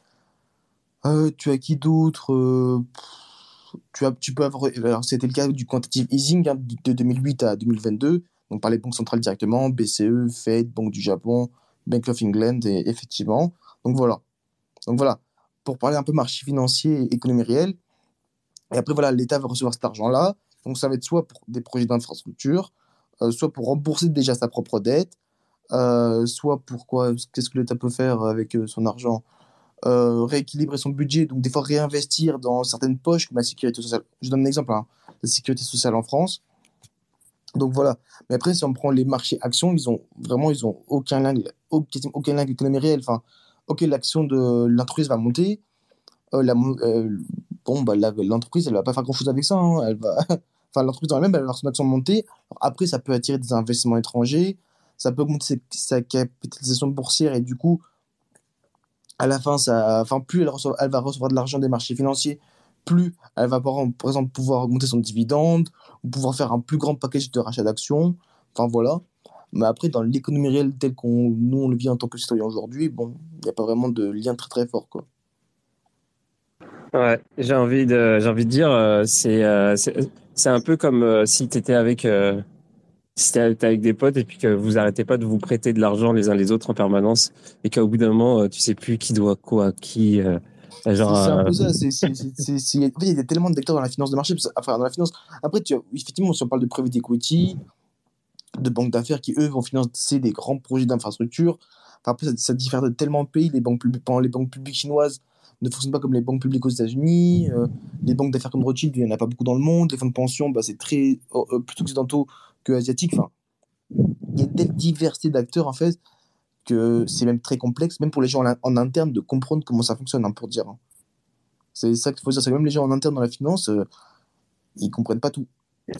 Tu as qui d'autre tu, as, tu peux avoir. Alors, c'était le cas du quantitative easing hein, de 2008 à 2022, donc par les banques centrales directement, BCE, Fed, Banque du Japon, Bank of England, et effectivement. Donc voilà. Donc voilà. Pour parler un peu marché financier et économie réelle. Et après, voilà, l'État va recevoir cet argent-là. Donc ça va être soit pour des projets d'infrastructure, euh, soit pour rembourser déjà sa propre dette, euh, soit pour quoi Qu'est-ce que l'État peut faire avec euh, son argent rééquilibrer son budget, donc des fois réinvestir dans certaines poches comme la sécurité sociale. Je donne un exemple, hein, la sécurité sociale en France. Donc voilà. Mais après, si on prend les marchés actions, ils ont vraiment, ils ont aucun lien, aucun, aucun lien avec l'économie réelle. Enfin, ok, l'action de l'entreprise va monter. Euh, euh, bon, bah, l'entreprise, elle va pas faire grand chose avec ça. hein. Elle va, *laughs* enfin, l'entreprise dans elle-même, elle va voir son action monter. Après, ça peut attirer des investissements étrangers. Ça peut augmenter sa capitalisation boursière et du coup, à la fin, ça, enfin, plus elle va recevoir de l'argent des marchés financiers, plus elle va par, exemple pouvoir augmenter son dividende, ou pouvoir faire un plus grand package de rachat d'actions. Enfin voilà. Mais après, dans l'économie réelle telle qu'on nous on le vit en tant que citoyen aujourd'hui, bon, il n'y a pas vraiment de lien très très fort quoi. Ouais, j'ai envie de, j'ai envie de dire, euh, c'est, euh, c'est, c'est un peu comme euh, si tu étais avec, si avec des potes et puis que vous arrêtez pas de vous prêter de l'argent les uns les autres en permanence et qu'au bout d'un moment, tu sais plus qui doit quoi qui. Euh, genre, C'est un euh, peu ça. c'est c'est- c'est- c'est- c'est- En fait, il y a tellement d'acteurs dans la finance de marché. parce- Enfin, dans la finance. Après, tu, effectivement, si on parle de private equity, de banques d'affaires qui, eux, vont financer des grands projets d'infrastructure. Enfin, après, ça, ça diffère de tellement de pays. Les banques, publiques, les banques publiques chinoises ne fonctionnent pas comme les banques publiques aux États-Unis. euh, les banques d'affaires comme Rothschild, il n'y en a pas beaucoup dans le monde. Les fonds de pension, bah, c'est très euh, euh, plus occidentaux que asiatiques. Enfin, il y a une telle diversité d'acteurs, en fait, que c'est même très complexe, même pour les gens en, en interne, de comprendre comment ça fonctionne, hein, pour dire. hein. C'est ça qu'il faut dire. C'est que même les gens en interne dans la finance, euh, ils comprennent pas tout.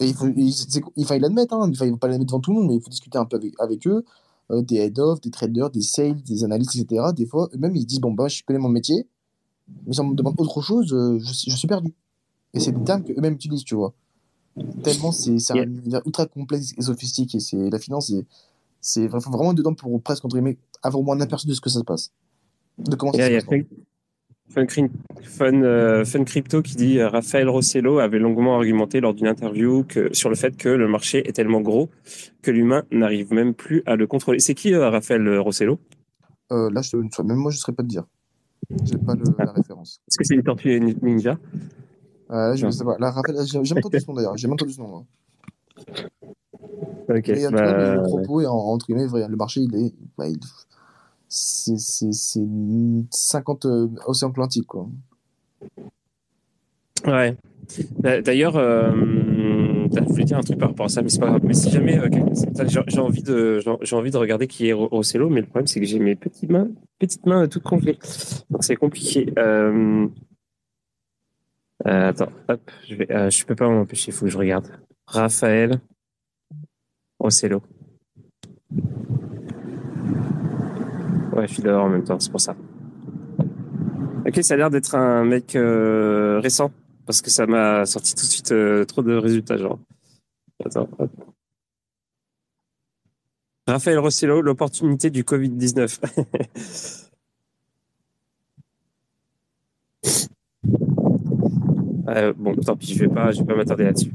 Et il faut, il, il faut l'admettre, hein. Il ne faut pas l'admettre devant tout le monde, mais il faut discuter un peu avec, avec eux, euh, des head-off, des traders, des sales, des analystes, etc. Des fois, eux-mêmes, ils se disent Bon, bah, je connais mon métier, mais si on me demande autre chose, euh, je, suis- je suis perdu. Et c'est des termes qu'eux-mêmes utilisent, tu vois. Tellement c'est un univers ultra complexe et sophistiqué. C'est la finance, c'est c'est vraiment vraiment dedans pour presque entre guillemets avoir au moins un aperçu de ce que ça se passe. De comment ça se passe. Fun, Cri- Fun, euh, Fun Crypto qui dit euh, Raphaël Rossello avait longuement argumenté lors d'une interview que, sur le fait que le marché est tellement gros que l'humain n'arrive même plus à le contrôler. C'est qui euh, Raphaël Rossello? Euh, là, je, te- même moi, je ne saurais pas te dire. J'ai pas le- la référence. Est-ce que c'est une tortue ninja? Euh, je ne sais pas. Là, Raphaël, j'ai j'ai jamais *laughs* entendu ce nom d'ailleurs. J'ai jamais entendu ce nom. moi. Ok. Mais en tout bah, cas, le, le propos est en- entre guillemets vrai. Le marché, il est. Bah, il- c'est c'est- c'est 50 euh, océans Atlantique, quoi. Ouais. D'a- D'ailleurs, euh, je voulais dire un truc par rapport à ça, mais c'est pas grave. Mais si jamais euh, j'ai envie de, j'ai envie de regarder qui est Ro- Rossello, mais le problème c'est que j'ai mes petites mains, petites mains toutes congelées, donc c'est compliqué. Euh, euh, attends, hop, je vais, euh, je peux pas m'en empêcher, il faut que je regarde. Raphaël Rossello. Ouais, je suis dehors en même temps, c'est pour ça. Ok, ça a l'air d'être un mec euh, récent parce que ça m'a sorti tout de suite euh, trop de résultats, genre. Attends. Raphaël Rossello, l'opportunité du Covid-19. *laughs* Euh, bon, tant pis, je vais pas, je vais pas m'attarder là-dessus.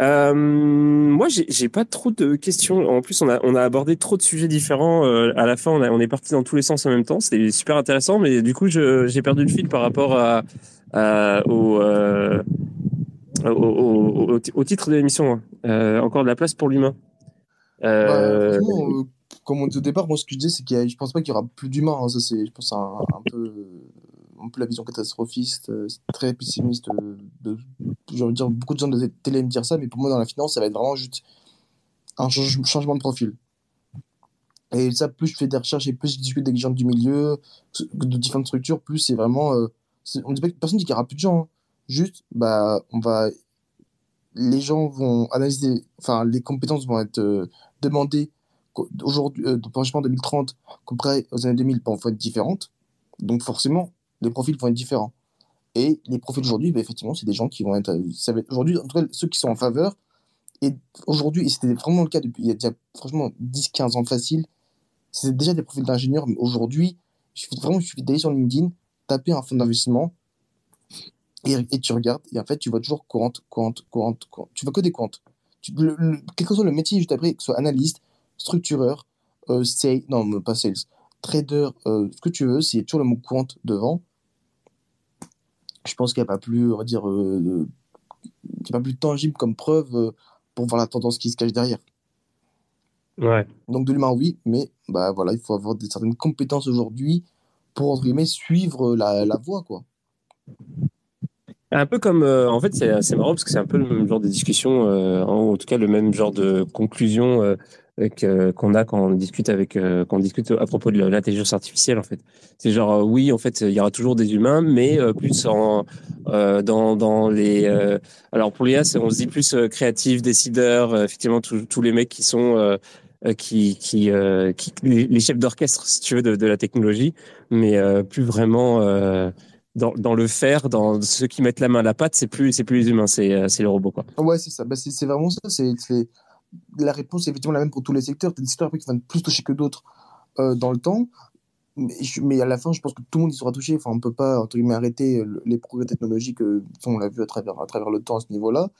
Euh, moi, j'ai pas trop de questions. En plus, on a, abordé trop de sujets différents. Euh, à la fin, on, est parti dans tous les sens en même temps. C'était super intéressant, mais du coup, j'ai perdu le fil par rapport euh, au, titre de l'émission. hein. Encore de la place pour l'humain. Bah, comme on dit au départ, moi, ce que je dis, c'est a- je pense pas qu'il y aura plus d'humains. hein. Ça, c'est, je pense, un, un peu, un peu la vision catastrophiste, euh, très pessimiste. euh, de, de dire, beaucoup de gens de télé me dire ça, mais pour moi, dans la finance, ça va être vraiment juste un change- changement de profil. Et ça, plus je fais des recherches et plus je discute avec des gens du milieu, de différentes structures, plus c'est vraiment. euh, on dit pas que personne dit qu'il y aura plus de gens. hein. Juste, bah, on va. Les gens vont analyser. Enfin, les compétences vont être demandées aujourd'hui, euh, franchement, 2030, comparé aux années 2000, bah, vont être différentes. Donc, forcément, les profils vont être différents. Et les profils aujourd'hui, bah, effectivement, c'est des gens qui vont être. euh, être aujourd'hui, en tout cas, ceux qui sont en faveur. Et aujourd'hui, et c'était vraiment le cas depuis il y a déjà, franchement, 10-15 ans facile, c'est déjà des profils d'ingénieurs, mais aujourd'hui, il suffit vraiment il suffit d'aller sur LinkedIn, taper un fonds d'investissement, et, tu regardes, et en fait, tu vois toujours compte, compte, compte, compte. Tu vois que des comptes. Quel que soit le métier juste après, que ce soit analyste, structureur, euh, sales, non, pas sales, trader, euh, ce que tu veux, c'est toujours le mot compte devant. Je pense qu'il n'y a pas plus, on va dire, euh, il y a pas plus tangible comme preuve euh, pour voir la tendance qui se cache derrière. ouais. Donc de l'humain, oui, mais bah voilà, il faut avoir des certaines compétences aujourd'hui pour entre guillemets suivre la, la voie, quoi. Un peu comme, euh, en fait, c'est c'est marrant parce que c'est un peu le même genre de discussion, euh, en, en tout cas le même genre de conclusion euh, que- qu'on a quand on discute avec, euh, quand discute à propos de l'intelligence artificielle, en fait. C'est genre, euh, oui, en fait, il y aura toujours des humains, mais euh, plus en euh, dans dans les. euh, alors pour l'IA, on se dit plus euh, créatifs, décideurs, euh, effectivement, tous les mecs qui sont euh, euh, qui qui, euh, les chefs d'orchestre, si tu veux, de, de la technologie, mais euh, plus vraiment. euh, dans, dans le faire, dans ceux qui mettent la main à la pâte, c'est plus, plus les humains, c'est, euh, les robots, quoi. Ouais, c'est ça. Bah, c'est vraiment ça. C'est- la réponse est effectivement la même pour tous les secteurs. T'as des secteurs qui vont être plus touchés que d'autres euh, dans le temps. Mais, mais à la fin, je pense que tout le monde y sera touché. Enfin, on peut pas arrêter les progrès technologiques. euh, l'a vu à travers à travers le temps à ce niveau-là.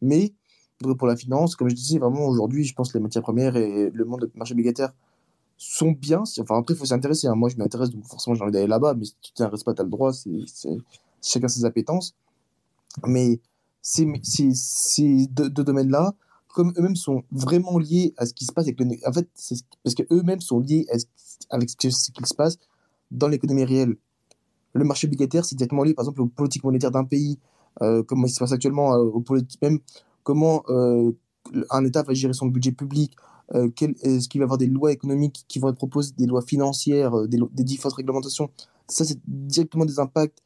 Mais pour la finance, comme je disais, vraiment aujourd'hui, je pense que les matières premières et le monde du marché obligataire sont bien. Enfin, après, il faut s'intéresser. hein. Moi, je m'intéresse, donc forcément, j'ai envie d'aller là-bas. Mais si tu t'intéresses pas, tu as le droit. C'est chacun ses appétences. Mais ces, deux domaines-là, comme eux-mêmes sont vraiment liés à ce qui se passe avec. En fait, c'est ce- parce qu'eux-mêmes sont liés à ce- avec ce qui, se passe dans l'économie réelle. Le marché obligataire, c'est directement lié, par exemple, aux politiques monétaires d'un pays, euh, comment il se passe actuellement, euh, aux politiques, même comment euh, un État va gérer son budget public, euh, est-ce qu'il va y avoir des lois économiques qui vont être proposées, des lois financières, des, différentes réglementations. Ça, c'est directement des impacts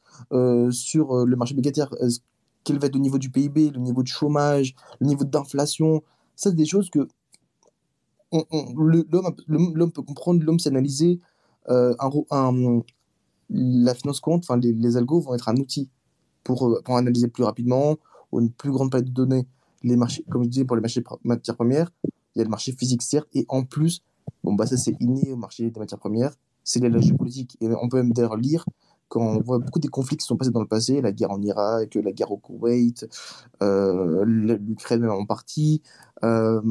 sur le marché obligataire. Quel va être le niveau du PIB, le niveau du chômage, le niveau d'inflation. Ça, c'est des choses que l'homme peut comprendre, l'homme sait analyser. Euh, la finance compte, enfin les, algos vont être un outil. pour, euh, pour analyser plus rapidement, une plus grande palette de données, les marchés, comme je disais, pour les marchés matières premières, il y a le marché physique, certes, et en plus, bon, bah, ça c'est inné au marché des matières premières, c'est les logiques politiques. Et on peut même d'ailleurs lire quand on voit beaucoup des conflits qui sont passés dans le passé, la guerre en Irak, la guerre au Koweït, euh, l'Ukraine en partie, euh,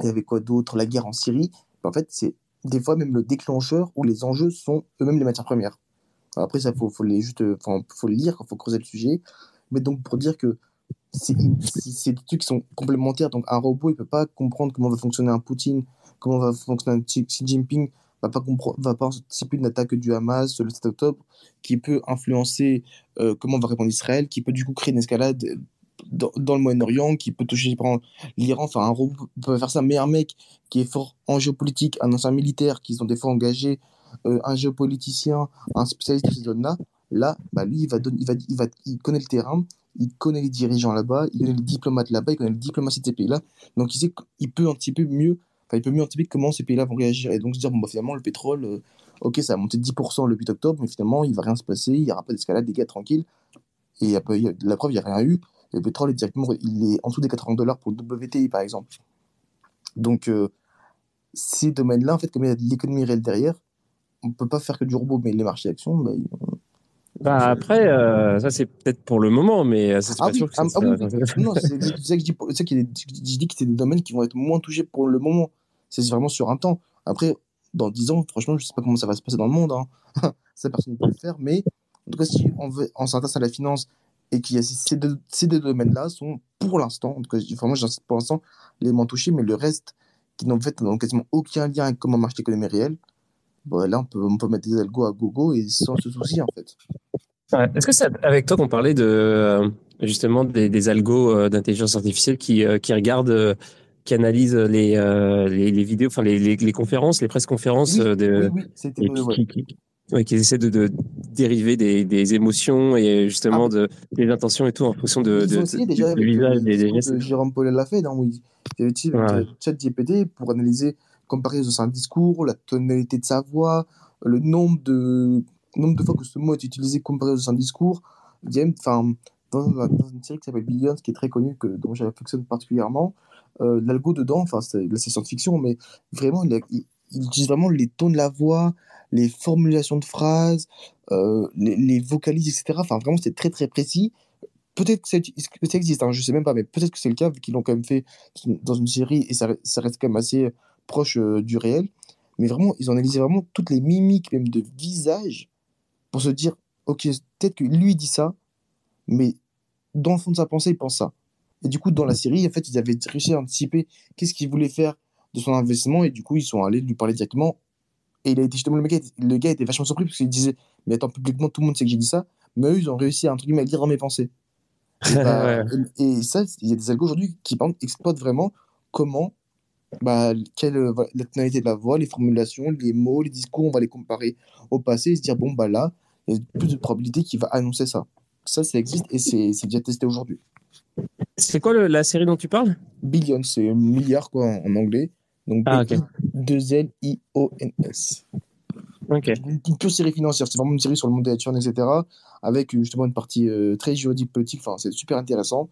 il y avait quoi d'autre, la guerre en Syrie. En fait, c'est des fois même le déclencheur où les enjeux sont eux-mêmes les matières premières. Après, ça, faut, faut le lire, faut creuser le sujet. Mais donc, pour dire que c'est des trucs qui sont complémentaires. Donc, un robot, il peut pas comprendre comment va fonctionner un Poutine, comment va fonctionner un Xi Jinping, va pas va pas anticiper une attaque du Hamas le 7 octobre, qui peut influencer euh, comment va répondre Israël, qui peut du coup créer une escalade dans, dans le Moyen-Orient, qui peut toucher par l'Iran. Enfin, un robot peut faire ça, mais un mec qui est fort en géopolitique, un ancien militaire, qui sont des fois engagés, euh, un géopoliticien, un spécialiste de ces zones-là, là, bah, lui, il va, donner, il, va, il, connaît le terrain, il connaît les dirigeants là-bas, il connaît les diplomates là-bas, il connaît la diplomatie de ces pays-là. Donc, il sait qu'il peut anticiper mieux, il peut mieux anticiper comment ces pays-là vont réagir. Et donc, se dire, bon, bah, finalement, le pétrole, euh, ok, ça a monté de 10% le 8 octobre, mais finalement, il va rien se passer, il n'y aura pas d'escalade, des gars tranquilles. Et y la preuve, il n'y a rien eu. Le pétrole est directement, il est en dessous des 80 dollars pour le WTI, par exemple. Donc, euh, ces domaines-là, en fait, comme il y a de l'économie réelle derrière, on peut pas faire que du robot, mais les marchés d'actions, bah, Bah, après, euh, ça, c'est peut-être pour le moment, mais euh, c'est Ah pas oui, sûr que ah, ça, ah oui, non, c'est ça que je dis, c'est des- je dis que c'est des domaines qui vont être moins touchés pour le moment. C'est vraiment sur un temps. Après, dans 10 ans, franchement, je sais pas comment ça va se passer dans le monde. hein. *laughs* ça, personne ne peut le faire. Mais en tout cas, si on, veut, on s'intéresse à la finance et qu'il y a ces- deux, ces deux domaines-là sont pour l'instant, en tout cas, vraiment, j'insiste pour l'instant, les moins touchés, mais le reste, qui n'ont en fait n'ont quasiment aucun lien avec comment marche l'économie réelle, bon, là, on peut, on peut mettre des algos à gogo et sans se soucier, en fait. Ouais. Est-ce que c'est avec toi qu'on parlait de euh, justement des, des algos euh, d'intelligence artificielle qui, euh, qui regardent, qui analysent les, les, les vidéos, enfin les, les, les conférences, les presse conférences Oui, de, oui, oui, qui, qui, qui- ouais, qui essaient de, de dériver des, des émotions et justement Ah. de, des intentions et tout en fonction de, de, déjà du visage, des, gestes. Jérôme Paul l'a fait, non, où il utilisé Ouais. ChatGPT pour analyser, comparer un discours, la tonalité de sa voix, le nombre de, nombre de fois que ce mot est utilisé comparé à un discours. Enfin, dans, dans une série qui s'appelle Billions, qui est très connue, que, dont j'affectionne particulièrement, euh, l'algo dedans, enfin, c'est science-fiction, mais vraiment, il, a- vraiment les tons de la voix, les formulations de phrases, euh, les, vocalises, etc. Enfin, vraiment, c'est très, très précis. Peut-être que, que ça existe, hein, je sais même pas, mais peut-être que c'est le cas, qu'ils l'ont quand même fait dans une série et ça, reste quand même assez proche euh, du réel. Mais vraiment, ils ont analysé vraiment toutes les mimiques, même de visage, pour se dire, ok, peut-être que lui dit ça, mais dans le fond de sa pensée, il pense ça. Et du coup, dans la série, en fait, ils avaient réussi à anticiper qu'est-ce qu'il voulait faire de son investissement, et du coup, ils sont allés lui parler directement. Et il a été justement, le, mec, le gars était vachement surpris parce qu'il disait, mais attends, publiquement, tout le monde sait que j'ai dit ça, mais eux, ils ont réussi à, entre guillemets, à lire dans mes pensées. Et, *laughs* bah, Ouais. et, et ça, il y a des algos aujourd'hui qui par exemple, exploitent vraiment comment, bah, quelle euh, la tonalité de la voix, les formulations, les mots, les discours, on va les comparer au passé et se dire, bon, bah là, il y a plus de probabilité qu'il va annoncer ça. Ça, ça existe et c'est déjà testé aujourd'hui. C'est quoi le- la série dont tu parles? Billion, c'est milliard quoi en, en anglais. Donc, Ah, ok. 2L-I-O-N-S. Ok. Une, une pure série financière, c'est vraiment une série sur le monde des actions, etc. Avec euh, justement une partie euh, très juridique politique, enfin, c'est super intéressant.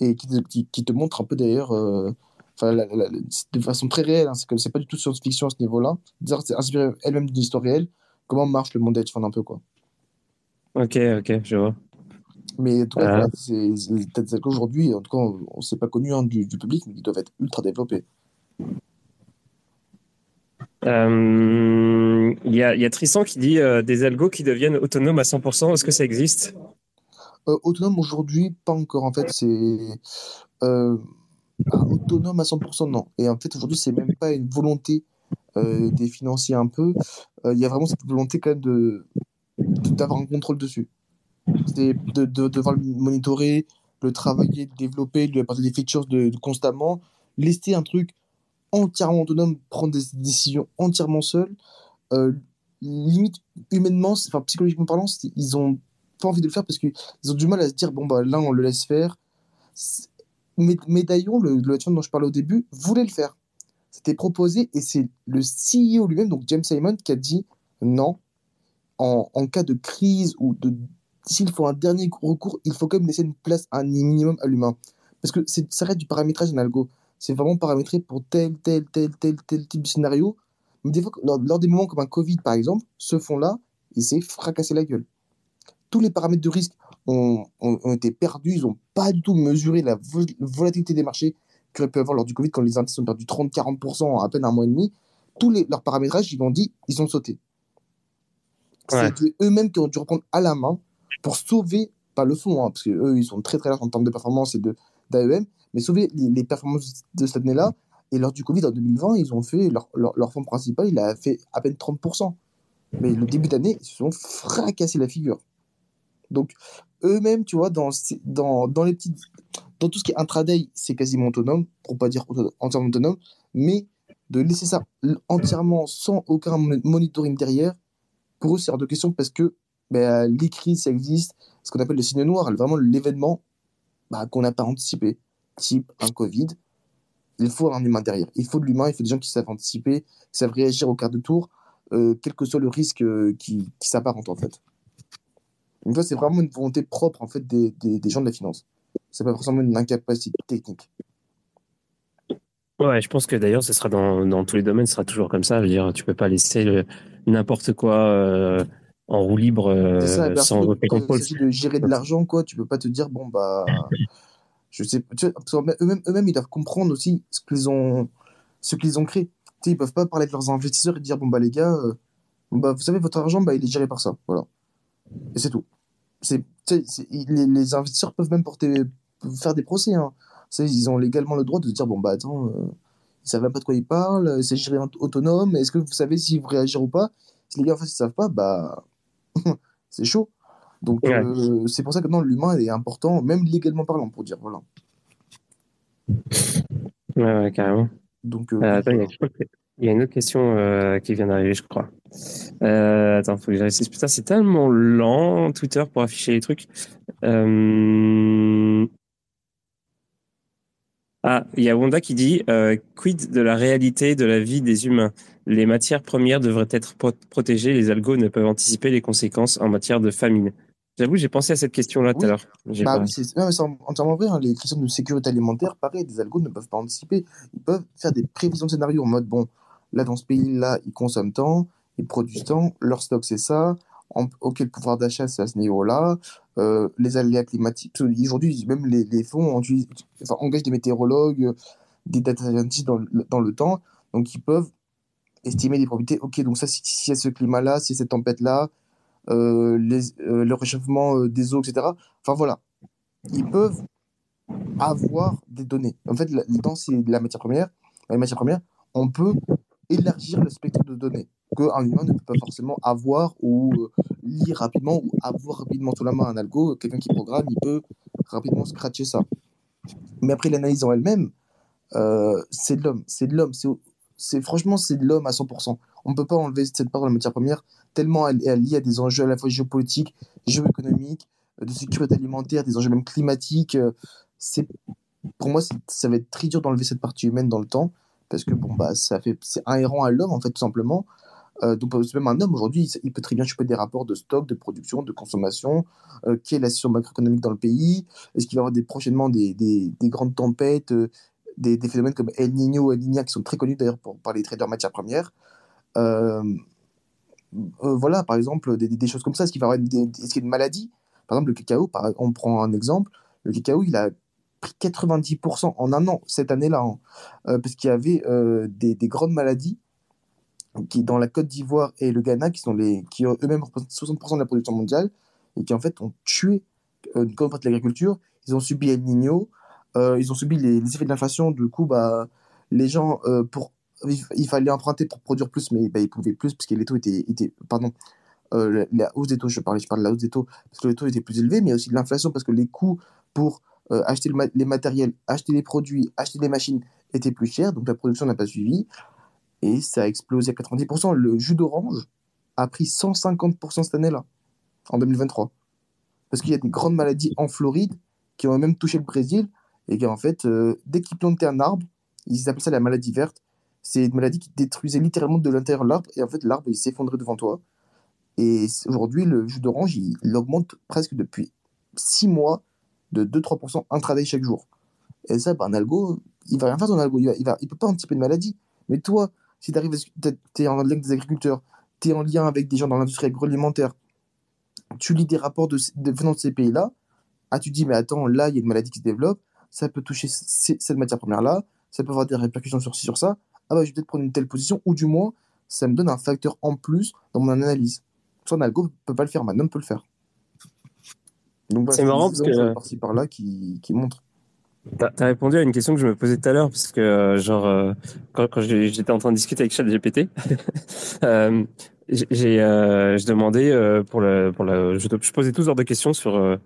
Et qui te, qui, qui te montre un peu d'ailleurs, euh, enfin, la- la- la- de façon très réelle, hein, c'est que c'est pas du tout science-fiction à ce niveau-là. C'est inspiré elle-même d'une histoire réelle, comment marche le monde funds un peu, quoi. Ok, ok, je vois. Mais en tout cas, Euh. c'est peut-être qu'aujourd'hui, en tout cas, on on s'est pas connu hein, du, du public, mais ils doivent être ultra développés. Euh, Il y, a, y a Tristan qui dit euh, des algos qui deviennent autonomes à 100%. Est-ce que ça existe? Euh, autonome aujourd'hui, pas encore. En fait, c'est euh, autonome à 100%, non. Et en fait, aujourd'hui, c'est même pas une volonté euh, des financiers un peu. Euh, Il y a vraiment cette volonté quand même de d'avoir un contrôle dessus. C'est de, de devoir le monitorer, le travailler, le développer, lui apporter des features de, constamment, laisser un truc entièrement autonome, prendre des décisions entièrement seul. Euh, limite humainement, enfin psychologiquement parlant, ils ont pas envie de le faire parce qu'ils ont du mal à se dire bon bah là on le laisse faire. D'ailleurs, le, le dont je parlais au début voulait le faire. C'était proposé et c'est le CEO lui-même, donc James Simon, qui a dit non. En, cas de crise ou de s'il faut un dernier recours, il faut quand même laisser une place, un minimum à l'humain. Parce que ça reste du paramétrage en algo. C'est vraiment paramétré pour tel, tel, tel, tel, tel type de scénario. Mais des fois, lors, lors des moments comme un Covid, par exemple, ce fond-là, il s'est fracassé la gueule. Tous les paramètres de risque ont, ont, été perdus. Ils n'ont pas du tout mesuré la volatilité des marchés qu'il aurait pu avoir lors du Covid quand les indices ont perdu 30-40% en à peine un mois et demi. Tous les, leurs paramétrages, ils ont dit, ils ont sauté. C'est eux-mêmes qui ont dû reprendre à la main pour sauver, pas le fond, hein, parce qu'eux, ils sont très très larges en termes de performance et d'AEM, mais sauver les, performances de cette année-là. Et lors du Covid en 2020, ils ont fait leur, leur, fonds principal, il a fait à peine 30%. Mais le début d'année, ils se sont fracassés la figure. Donc, eux-mêmes, tu vois, dans, dans, dans, les petites, dans tout ce qui est intraday, c'est quasiment autonome, pour pas dire entièrement autonome, mais de laisser ça entièrement sans aucun monitoring derrière, pour eux, c'est hors de question parce que les crises, ça existe, ce qu'on appelle le signe noir, vraiment l'événement bah, qu'on n'a pas anticipé, type un Covid. Il faut un humain derrière. Il faut de l'humain, il faut des gens qui savent anticiper, qui savent réagir au quart de tour, euh, quel que soit le risque euh, qui, qui s'apparente en fait. Une fois, c'est vraiment une volonté propre en fait des, des, des gens de la finance. C'est pas forcément une incapacité technique. Ouais, je pense que d'ailleurs, ce sera dans, dans, tous les domaines, ce sera toujours comme ça. Je veux dire, tu peux pas laisser n'importe quoi euh, en roue libre euh, ça, sans contrôle. Il de gérer de l'argent, quoi. Tu peux pas te dire, bon, bah, je sais, eux-mêmes, eux-mêmes, ils doivent comprendre aussi ce qu'ils ont, ce qu'ils ont créé. Tu sais, ils peuvent pas parler de leurs investisseurs et dire, bon, bah, les gars, euh, bah, vous savez, votre argent, bah, il est géré par ça. Voilà. Et c'est tout. C'est, les, les, investisseurs peuvent même porter, faire des procès. Hein ils ont légalement le droit de dire bon, bah attends, euh, ils savent même pas de quoi ils parlent, c'est géré autonome, est-ce que vous savez s'ils vont réagir ou pas? Si les gars en fait ils savent pas, bah *laughs* c'est chaud. Donc euh, c'est pour ça que non, l'humain est important, même légalement parlant, pour dire voilà. Ouais, ouais carrément. Donc, euh, attends, il y, a une autre question qui vient d'arriver, je crois. attends, faut que j'arrive. Putain, c'est tellement lent, Twitter, pour afficher les trucs. Euh... Ah, il y a Wanda qui dit euh, quid de la réalité de la vie des humains? Les matières premières devraient être protégées, les algos ne peuvent anticiper les conséquences en matière de famine. J'avoue, j'ai pensé à cette question-là tout à l'heure. Bah, c'est entièrement vrai. Hein. Les questions de sécurité alimentaire, pareil, des algos ne peuvent pas anticiper. Ils peuvent faire des prévisions de scénarios en mode bon, là, dans ce pays-là, ils consomment tant, ils produisent tant, leur stock, c'est ça. ok, le pouvoir d'achat, c'est à ce niveau-là. Euh, les aléas climatiques. Aujourd'hui, même les, les fonds engagent des météorologues, des data scientists dans, dans, le temps, donc ils peuvent estimer des probabilités. Ok, donc ça, s'il y a ce climat-là, si cette tempête-là, euh, euh, le réchauffement des eaux, etc. Enfin voilà, ils peuvent avoir des données. En fait, dans la matière première, la matière première, on peut élargir le spectre de données qu'un humain ne peut pas forcément avoir ou euh, lire rapidement ou avoir rapidement sous la main un algo. Quelqu'un qui programme, il peut rapidement scratcher ça. Mais après, l'analyse en elle-même, euh, c'est de l'homme. C'est de l'homme. C'est, franchement, c'est de l'homme à 100%. On ne peut pas enlever cette part de la matière première, tellement elle est liée à des enjeux à la fois géopolitiques, géoéconomiques, de sécurité alimentaire, des enjeux même climatiques. C'est, pour moi, ça va être très dur d'enlever cette partie humaine dans le temps parce que bon bah ça fait c'est inhérent à l'homme en fait tout simplement. Euh, donc même un homme aujourd'hui il, peut très bien choper des rapports de stock de production de consommation. Euh, quelle est la situation macroéconomique dans le pays? Est-ce qu'il va y avoir des, prochainement des, des, des grandes tempêtes euh, des, des, phénomènes comme El Niño El Niña qui sont très connus d'ailleurs par les traders matières premières? Voilà par exemple des, choses comme ça. Est-ce qu'il va y avoir est-ce qu'il y a une maladie? Par exemple le cacao par, on prend un exemple. Le cacao il a 90% en un an cette année-là, hein. euh, parce qu'il y avait euh, des, des, grandes maladies qui, dans la Côte d'Ivoire et le Ghana, qui, sont les, qui eux-mêmes représentent 60% de la production mondiale, et qui en fait ont tué euh, une grande partie de l'agriculture. Ils ont subi El Niño, ils ont subi les, effets de l'inflation, du coup, bah, les gens, pour, il, fallait emprunter pour produire plus, mais bah, ils pouvaient plus, parce que les taux étaient, étaient pardon, la hausse des taux, je parlais, je parle de la hausse des taux, parce que les taux étaient plus élevés, mais aussi de l'inflation, parce que les coûts pour euh, acheter les matériels, acheter les produits, acheter les machines était plus cher, donc la production n'a pas suivi. Et ça a explosé à 90%. Le jus d'orange a pris 150% cette année-là, en 2023. Parce qu'il y a des grandes maladies en Floride qui ont même touché le Brésil. Et qui, en fait, euh, dès qu'ils plantaient un arbre, ils appellent ça la maladie verte. C'est une maladie qui détruisait littéralement de l'intérieur l'arbre. Et en fait, l'arbre, il s'effondrait devant toi. Et aujourd'hui, le jus d'orange, il, il augmente presque depuis 6 mois de 2-3% intraday chaque jour. Et ça, bah, un algo, il va rien faire ton algo. Il, va, il, peut pas anticiper de maladie. Mais toi, si tu arrives, es en lien avec des agriculteurs, tu es en lien avec des gens dans l'industrie agroalimentaire, tu lis des rapports de, venant de ces pays-là, ah, tu dis, mais attends, là, il y a une maladie qui se développe, ça peut toucher cette matière première-là, ça peut avoir des répercussions sur ci, sur ça. Ah, bah, je vais peut-être prendre une telle position, ou du moins, ça me donne un facteur en plus dans mon analyse. Ça, un algo peut pas le faire, un homme peut le faire. Donc, voilà, C'est marrant parce que- par-ci par-là qui, qui montrent. T'as as répondu à une question que je me posais tout à l'heure, parce que, euh, genre, euh, quand, quand j'étais en train de discuter avec ChatGPT, *laughs* euh, j'ai, euh, je demandais euh, pour le, pour le, je, je posais tout genre de questions sur euh,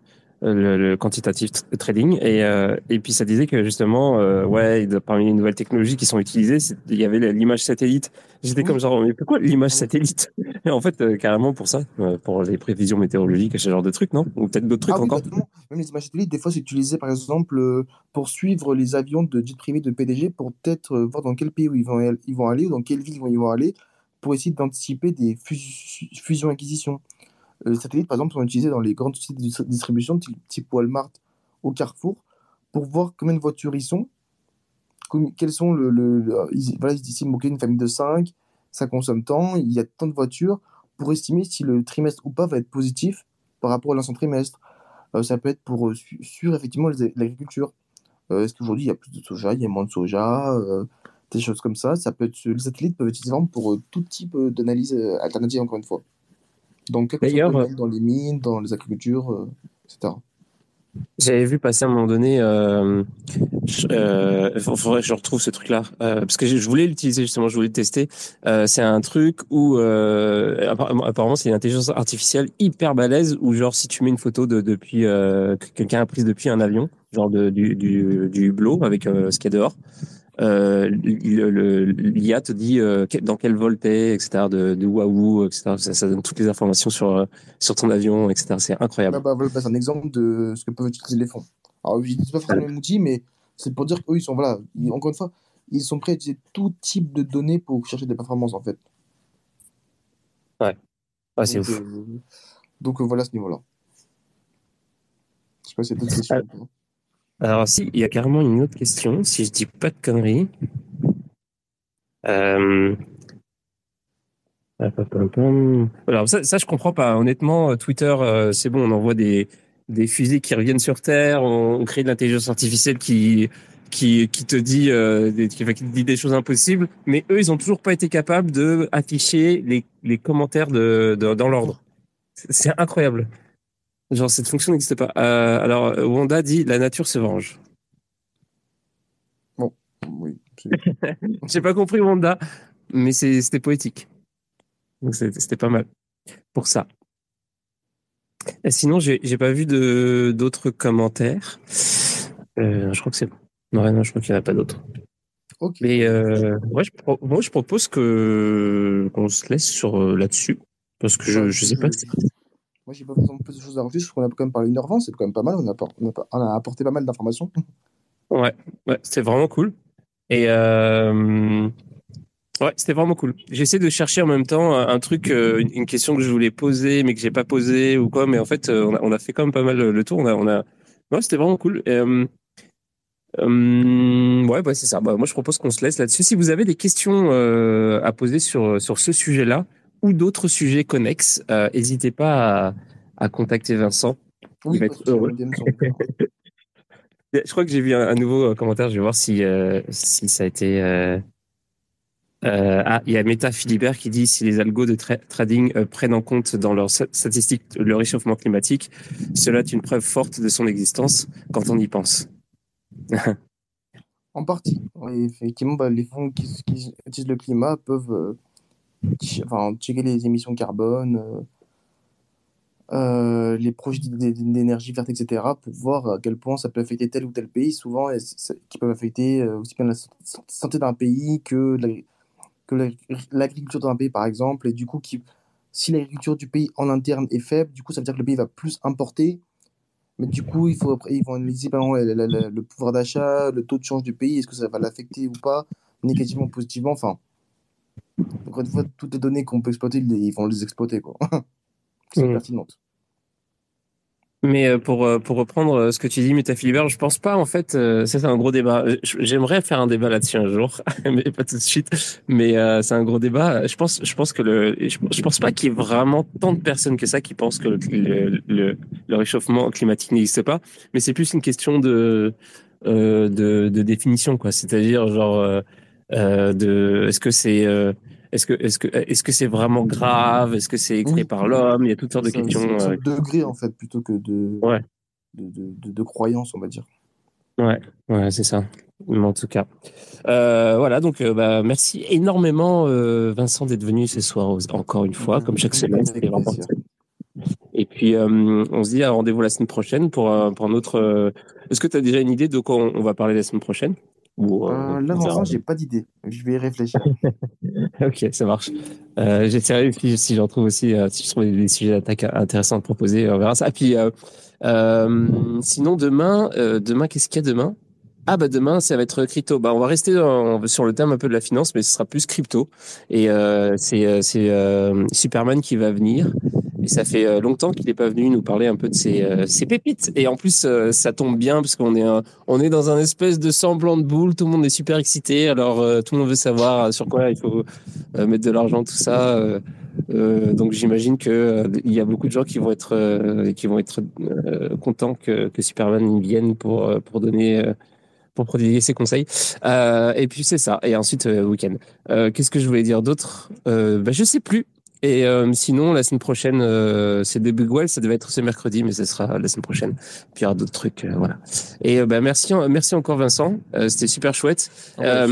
le, le quantitative trading, et, euh, et puis ça disait que justement, euh, ouais, parmi les nouvelles technologies qui sont utilisées, il y avait l'image satellite. J'étais comme genre, mais pourquoi l'image satellite? *laughs* Et en fait, euh, carrément pour ça, pour les prévisions météorologiques et ce genre de trucs, non? Ou peut-être d'autres trucs Ah oui, encore? Même les images satellites, des fois, c'est utilisé par exemple pour suivre les avions de jet privé de PDG pour peut-être voir dans quel pays ils vont, ils vont aller ou dans quelle ville ils vont, ils vont aller pour essayer d'anticiper des fus- fusions-acquisitions. Euh, les satellites, par exemple, sont utilisés dans les grandes sociétés de distri- distribution type, Walmart ou Carrefour pour voir combien de voitures ils sont, quels sont le, le- ils, voilà, ils estiment une famille de 5, ça consomme tant, il y a tant de voitures pour estimer si le trimestre ou pas va être positif par rapport à l'ancien trimestre. Euh, ça peut être pour euh, su- suivre effectivement l'agriculture. Euh, Est-ce qu'aujourd'hui il y a plus de soja, il y a moins de soja, euh, des choses comme ça. Ça peut être, les satellites peuvent être utilisés pour euh, tout type euh, d'analyse euh, alternative, encore une fois. Donc, soit domaine, dans les mines, dans les agricultures, euh, etc. J'avais vu passer à un moment donné, euh, euh, faudrait que je retrouve ce truc-là, euh, parce que je voulais l'utiliser justement, je voulais le tester. Euh, c'est un truc où euh, apparemment, c'est une intelligence artificielle hyper balèze où genre si tu mets une photo de depuis euh, que quelqu'un a prise depuis un avion, genre de, du du du hublot avec euh, ce qu'il y a dehors, euh, l'IA te dit euh, dans quel vol t'es, etc. de, de où à où, etc. Ça, ça donne toutes les informations sur euh, sur ton avion, etc. C'est incroyable. Là, bah, voilà, bah, c'est un exemple de ce que peuvent utiliser les fonds. Alors, je dis pas forcément le même outil, mais c'est pour dire qu'eux, ils sont, voilà, ils- encore une fois, ils sont prêts à utiliser tout type de données pour chercher des performances, en fait. Ah, c'est ouf. euh, donc, euh, voilà ce niveau-là. Je sais pas si c'est d'autres questions. Alors si, il y a carrément une autre question, si je dis pas de conneries. Euh... Alors ça, ça je comprends pas. Honnêtement, euh, Twitter, euh, c'est bon, on envoie des, des fusées qui reviennent sur Terre, on, crée de l'intelligence artificielle qui, qui, qui te dit, euh, des, qui, te dit des choses impossibles, mais eux, ils ont toujours pas été capables de afficher les, les commentaires de, de- dans l'ordre. C'est incroyable. Genre cette fonction n'existe pas. Euh, alors Wanda dit la nature se venge. Oui, c'est- *laughs* J'ai pas compris Wanda, mais c'était poétique. Donc c'était pas mal pour ça. Et sinon, j'ai pas vu d'autres commentaires. Euh, je crois que c'est bon. Non, non, je crois qu'il n'y en a pas d'autres. Ok. Mais euh, ouais, je pro- moi, je propose que qu'on se laisse sur euh, là-dessus parce que je, je sais pas. si- Moi, j'ai pas forcément plus de choses à rajouter, je trouve qu'on a quand même parlé 1h20, c'est quand même pas mal, on a, apporté pas mal d'informations. *laughs* Ouais, ouais, c'était vraiment cool. Et euh, ouais, c'était vraiment cool. J'essaie de chercher en même temps un un truc, euh, une une question que je voulais poser, mais que j'ai pas posée ou quoi. Mais en fait, euh, on a, fait quand même pas mal le tour. On a, on a... Ouais, c'était vraiment cool. Et, euh, euh, ouais, bah, c'est ça. Bah, moi, je propose qu'on se laisse là-dessus. Si vous avez des questions euh, à poser sur, sur ce sujet-là ou d'autres sujets connexes, euh, n'hésitez pas à, à contacter Vincent. Oui, va être heureux. *laughs* Je crois que j'ai vu un, un nouveau euh, commentaire. Je vais voir si, euh, si ça a été. euh, ah, il y a Meta Philibert qui dit si les algos de tra- trading euh, prennent en compte dans leurs sta- statistiques le réchauffement climatique, cela est une preuve forte de son existence quand on y pense. *laughs* En partie. Oui, effectivement, bah, les fonds qui, qui utilisent le climat peuvent enfin, checker les émissions carbone, euh, euh, les projets d'énergie verte, etc., pour voir à quel point ça peut affecter tel ou tel pays, souvent qui peuvent affecter euh, aussi bien la san- santé d'un pays que l'agri- que l'agri- l'agriculture d'un pays, par exemple. Et du coup, si l'agriculture du pays en interne est faible, du coup, ça veut dire que le pays va plus importer. Mais du coup, il faut, ils vont analyser la- le pouvoir d'achat, le taux de change du pays, est-ce que ça va l'affecter ou pas, négativement ou positivement. Enfin, encore une fois, toutes les données qu'on peut exploiter, ils vont les exploiter. Quoi. *laughs* qui sont Mm. pertinentes. Mais euh, pour, euh, pour reprendre euh, ce que tu dis, Métaphilibert, je pense pas, en fait, ça c'est un gros débat. J'aimerais faire un débat là-dessus un jour, *laughs* mais pas tout de suite. Mais euh, c'est un gros débat. Je pense, je pense que le, je, pense pas qu'il y ait vraiment tant de personnes que ça qui pensent que le, le, le, le réchauffement climatique n'existe pas. Mais c'est plus une question de, euh, de, de définition, quoi. C'est-à-dire, genre, euh, de, est-ce que c'est, euh, est-ce que, est-ce que, est-ce que c'est vraiment grave? Est-ce que c'est Oui. par l'homme? Il y a toutes sortes de questions. c'est un euh, degré, en fait, plutôt que de, Ouais. de, de, de, de croyance, on va dire. Ouais, ouais, c'est ça. Mais En tout cas, euh, voilà. Donc, euh, bah, merci énormément, euh, Vincent, d'être venu ce soir encore une fois, comme chaque semaine. Et puis, euh, on se dit à rendez-vous la semaine prochaine pour un, pour un autre. euh, Est-ce que tu as déjà une idée de quoi on, on va parler la semaine prochaine? Ou, euh, Euh, là, l'instant, j'ai pas d'idée. Je vais y réfléchir. *laughs* Ok, ça marche. Euh, J'essaierai si, si j'en trouve aussi, euh, si je trouve des sujets d'attaque intéressants à proposer, on verra ça. Et puis, euh, sinon demain, demain qu'est-ce qu'il y a demain? Ah bah demain, ça va être crypto. Bah on va rester dans- sur le thème un peu de la finance, mais ce sera plus crypto. Et c'est euh, c'est euh, Superman qui va venir. Et ça fait euh, longtemps qu'il n'est pas venu nous parler un peu de ses, euh, pépites. Et en plus, euh, ça tombe bien parce qu'on est est dans un espèce de semblant de boule. Tout le monde est super excité. Alors tout le monde veut savoir sur quoi il faut mettre de l'argent, tout ça. donc j'imagine euh, il y a beaucoup de gens qui vont être qui vont être contents que, que Superman vienne pour pour donner pour prodiguer ses conseils. Et puis c'est ça. Et ensuite week-end. Qu'est-ce que je voulais dire d'autre? Euh, bah, Je sais plus. Et euh, sinon, la semaine prochaine, euh, c'est des Big Well, ça devait être ce mercredi, mais ce sera la semaine prochaine. Puis il y aura d'autres trucs, euh, voilà. Et euh, bah, merci, merci encore Vincent, Euh, c'était super chouette. Ouais, Euh.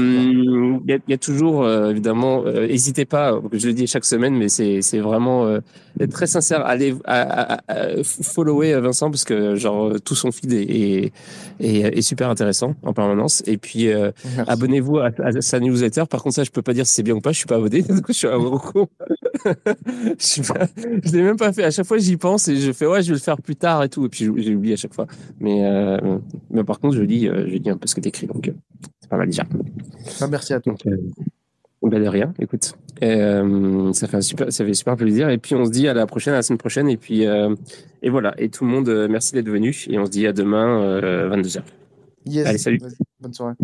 Il y, a, y a toujours, euh, évidemment, euh, n'hésitez pas, je le dis chaque semaine, mais c'est c'est vraiment euh, être très sincère. Allez à, à, à- à follower Vincent parce que genre tout son feed est, est, est, est super intéressant en permanence. Et puis euh, abonnez-vous à, à sa newsletter. Par contre, ça, je peux pas dire si c'est bien ou pas. Je suis pas abonné. *laughs* Du coup, je suis un gros con. *laughs* je l'ai même pas fait. À chaque fois, j'y pense et je fais ouais, je vais le faire plus tard et tout. Et puis j'ai oublié à chaque fois. Mais euh, mais par contre, je lis, euh, je lis un peu ce que t'écris. Donc euh, c'est pas mal déjà. Ah, merci à toi. Donc, euh, bah, de rien, écoute. Euh, ça, fait un super, ça fait super plaisir. Et puis, on se dit à la prochaine, à la semaine prochaine. Et puis, et voilà. Et tout le monde, merci d'être venu. Et on se dit à demain, euh, 22h. Yes. Allez, salut. Bonne soirée.